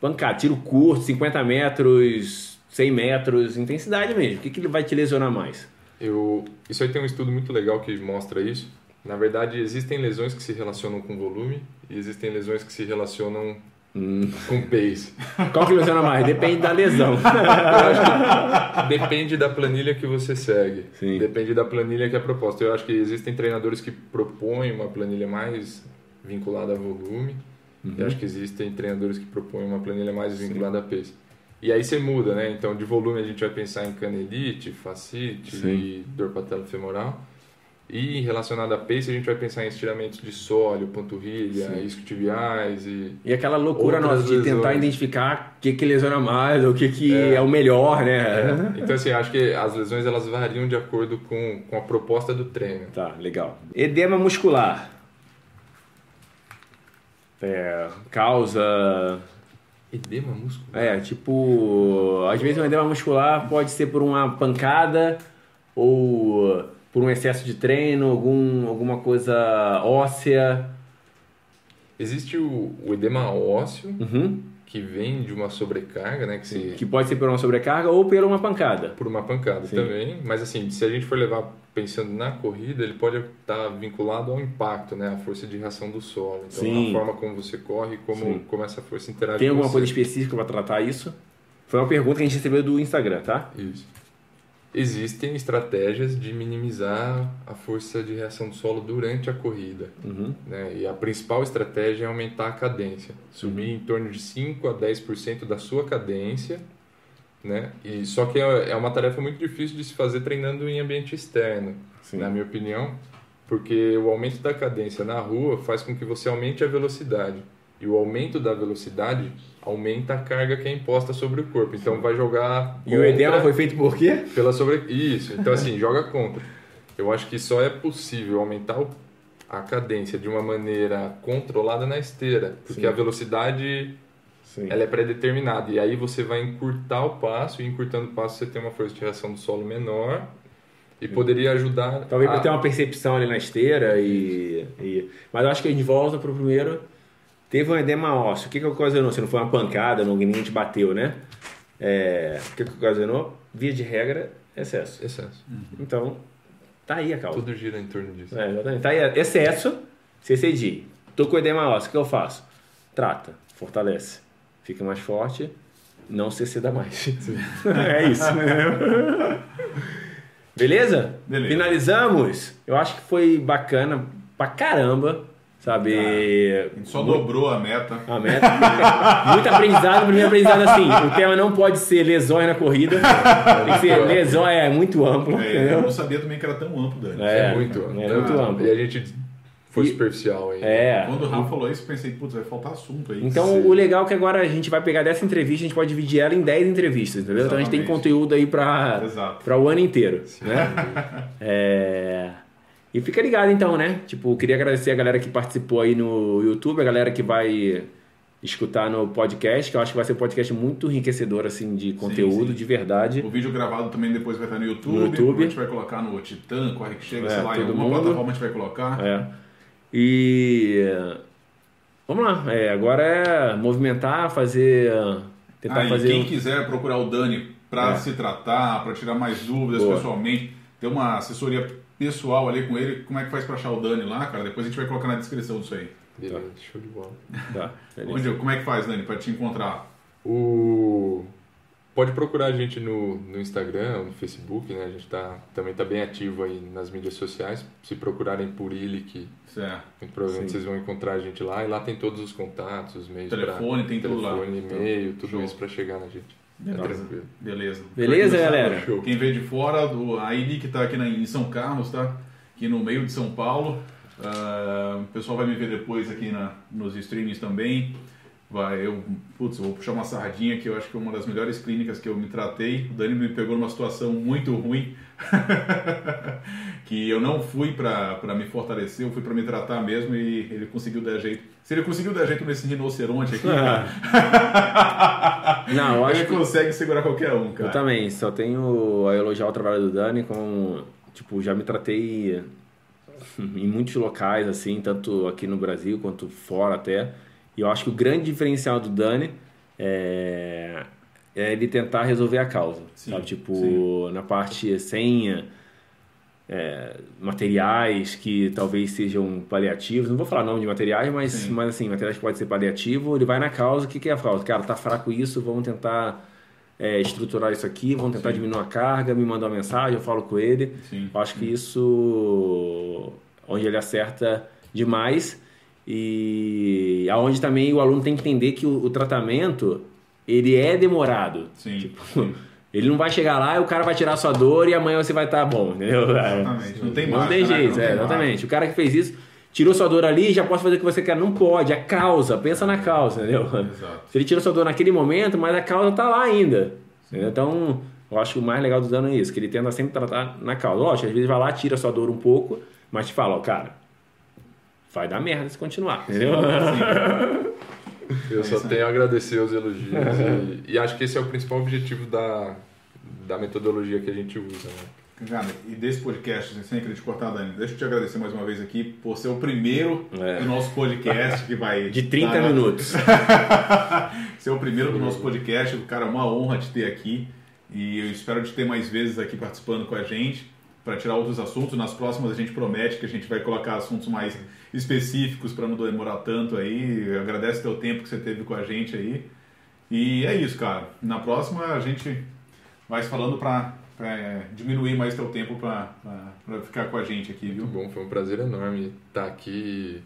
pancada, tiro curto, 50 metros, 100 metros, intensidade mesmo. O que, que vai te lesionar mais? eu, isso aí tem um estudo muito legal que mostra isso. Na verdade, existem lesões que se relacionam com volume e existem lesões que se relacionam Hum. com pace. Qual que lesiona mais? Depende da lesão. Eu acho que depende da planilha que você segue. Sim. Depende da planilha que é proposta. Eu acho que existem treinadores que propõem uma planilha mais vinculada a volume. Uhum. E acho que existem treinadores que propõem uma planilha mais vinculada a pace. E aí você muda, né? Então, de volume a gente vai pensar em canelite, fascite Sim. e dor patelofemoral. E relacionado a pace, a gente vai pensar em estiramentos de sólio, panturrilha, isquiotibiais e E aquela loucura nossa de tentar lesões. identificar o que, que lesiona mais, o que, que é. o melhor, né? Então, assim, acho que as lesões elas variam de acordo com, com a proposta do treino. Tá, legal. Edema muscular. É, causa. Edema muscular? É, tipo. Às vezes um edema muscular pode ser por uma pancada ou por um excesso de treino, algum, alguma coisa óssea. Existe o, o edema ósseo, Uhum. que vem de uma sobrecarga, né? Que se, Que pode ser por uma sobrecarga ou por uma pancada. por uma pancada Sim. também. Mas, assim, se a gente for levar pensando na corrida, ele pode estar vinculado ao impacto, né? A força de reação do solo. Então, Sim. a forma como você corre, como, Sim. como essa força interage Tem alguma coisa específica para tratar isso? Foi uma pergunta que a gente recebeu do Instagram, tá? Isso. Existem estratégias de minimizar a força de reação do solo durante a corrida. Uhum. né? E a principal estratégia é aumentar a cadência, subir em torno de 5 a 10% da sua cadência, né? E só que é é uma tarefa muito difícil de se fazer treinando em ambiente externo, Sim. na minha opinião, porque o aumento da cadência na rua faz com que você aumente a velocidade. E o aumento da velocidade aumenta a carga que é imposta sobre o corpo. Então vai jogar E o edema foi feito por quê? pela sobre isso então assim joga contra eu acho que só é possível aumentar o- a cadência de uma maneira controlada na esteira porque Sim. a velocidade Sim. ela é pré-determinada e aí você vai encurtar o passo e encurtando o passo você tem uma força de reação do solo menor e poderia ajudar Talvez a... para ter uma percepção ali na esteira e, e- Mas eu acho que a gente volta pro primeiro. Teve um edema ósseo. O que que ocasionou? Se não foi uma pancada, não, ninguém te bateu, né? É, O que que ocasionou? Via de regra, excesso. excesso Então, tá aí a causa. tudo gira em torno disso É, exatamente. Tá aí, excesso, CCD. Tô com edema ósseo, o que eu faço? Trata, fortalece. Fica mais forte, não CCda mais. é isso. Beleza? Beleza. Finalizamos? Eu acho que foi bacana pra caramba, sabe? A gente só dobrou a meta. A meta. Muito aprendizado, primeiro aprendizado assim. O tema não pode ser lesões na corrida. Tem que ser lesões, é muito amplo. É, eu não sabia também que era tão amplo, Dani. é, É, muito é amplo. muito Ah, amplo. e a gente foi E- superficial aí É. Quando o Rafa falou isso, eu pensei, putz, vai faltar assunto aí. Então, Sim. o legal é que agora a gente vai pegar dessa entrevista, a gente pode dividir ela em 10 entrevistas, entendeu? Então a gente tem Exatamente. conteúdo aí pra o ano inteiro, né? É... E fica ligado então, né? Tipo, queria agradecer a galera que participou aí no YouTube, a galera que vai escutar no podcast, que eu acho que vai ser um podcast muito enriquecedor, assim, de conteúdo, sim. de verdade. O vídeo gravado também depois vai estar no YouTube. No YouTube. A gente vai colocar no Titã, Corre que Chega, É, sei lá, em todo alguma mundo. plataforma a gente vai colocar. É. E Vamos lá, é, agora é movimentar, fazer. Tentar Ah, fazer. quem um- quiser procurar o Dani para É. se tratar, para tirar mais dúvidas Boa. pessoalmente, ter uma assessoria pessoal ali com ele, como é que faz para achar o Dani lá, cara? Depois a gente vai colocar na descrição disso aí. Beleza, show de bola. Tá. Onde, como é que faz, Dani, para te encontrar? O... Pode procurar a gente no, no Instagram, no Facebook, né? A gente tá, também está bem ativo aí nas mídias sociais. Se procurarem por Ilic, Certo. muito provavelmente Sim. vocês vão encontrar a gente lá. E lá tem todos os contatos, os meios Telefone, pra... tem tudo lá. Telefone, e-mail, tudo Show. isso para chegar na gente. Tá Beleza. Beleza. Beleza, galera? Quem veio de fora, do, a Ili que está aqui na- em São Carlos, tá? Aqui no meio de São Paulo. Ah, o pessoal vai me ver depois aqui na, nos streamings também. Vai, eu, putz, eu vou puxar uma sardinha que eu acho que é uma das melhores clínicas que eu me tratei. O Dani me pegou numa situação muito ruim. que eu não fui para me fortalecer, eu fui para me tratar mesmo e ele conseguiu dar jeito. Se ele conseguiu dar jeito nesse rinoceronte aqui, Não, eu acho ele que. consegue segurar qualquer um, cara. Eu também, só tenho a elogiar o trabalho do Dani com. Tipo, já me tratei em muitos locais, assim, tanto aqui no Brasil quanto fora até. E eu acho que o grande diferencial do Dani é, é ele tentar resolver a causa. Sim, sabe? Tipo, sim. na parte sem é, materiais que talvez sejam paliativos. Não vou falar nome de materiais, mas, Sim. mas assim, materiais que podem ser paliativo. Ele vai na causa. O que, que é a causa? Cara, tá fraco isso, vamos tentar é, estruturar isso aqui, vamos tentar Sim. diminuir a carga, me mandar uma mensagem, eu falo com ele. Sim. Eu acho que isso onde ele acerta demais e aonde também o aluno tem que entender que o, o tratamento ele é demorado. Sim. Tipo, sim. Ele não vai chegar lá e o cara vai tirar sua dor e amanhã você vai estar bom, entendeu? Exatamente. Não tem Não marcha, tem né? jeito, Não é, exatamente. O cara que fez isso tirou sua dor ali já pode fazer o que você quer. Não pode, a causa, pensa na causa, entendeu? Exato. Se ele tirou sua dor naquele momento, mas a causa tá lá ainda. entendeu? Então, eu acho que o mais legal do dano é isso, que ele tenta sempre tratar na causa. Lógico, às vezes vai lá, tira sua dor um pouco, mas te fala, ó, cara, vai dar merda se continuar, entendeu? Eu É só aí. tenho a agradecer os elogios e, e acho que esse é o principal objetivo da, da metodologia que a gente usa. Né? Cara, e desse podcast, sem querer te cortar, Dani, deixa eu te agradecer mais uma vez aqui por ser o primeiro É. do nosso podcast que vai. De 30 tá- minutos. ser o primeiro do nosso podcast. Cara, é uma honra te ter aqui. E eu espero te ter mais vezes aqui participando com a gente para tirar outros assuntos. Nas próximas a gente promete que a gente vai colocar assuntos mais específicos para não demorar tanto aí. Agradece teu tempo que você teve com a gente aí. E é isso, cara. Na próxima a gente vai se falando para diminuir mais teu tempo para ficar com a gente aqui, viu? Muito bom, foi um prazer enorme estar aqui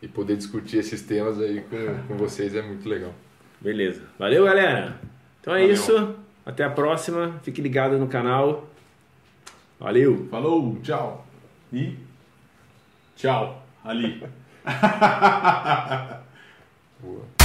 e, e poder discutir esses temas aí com, com vocês é muito legal. Beleza. Valeu, galera. Então é Valeu. isso. Até a próxima. Fique ligado no canal. Valeu. Falou, tchau. E tchau. Ali. Boa.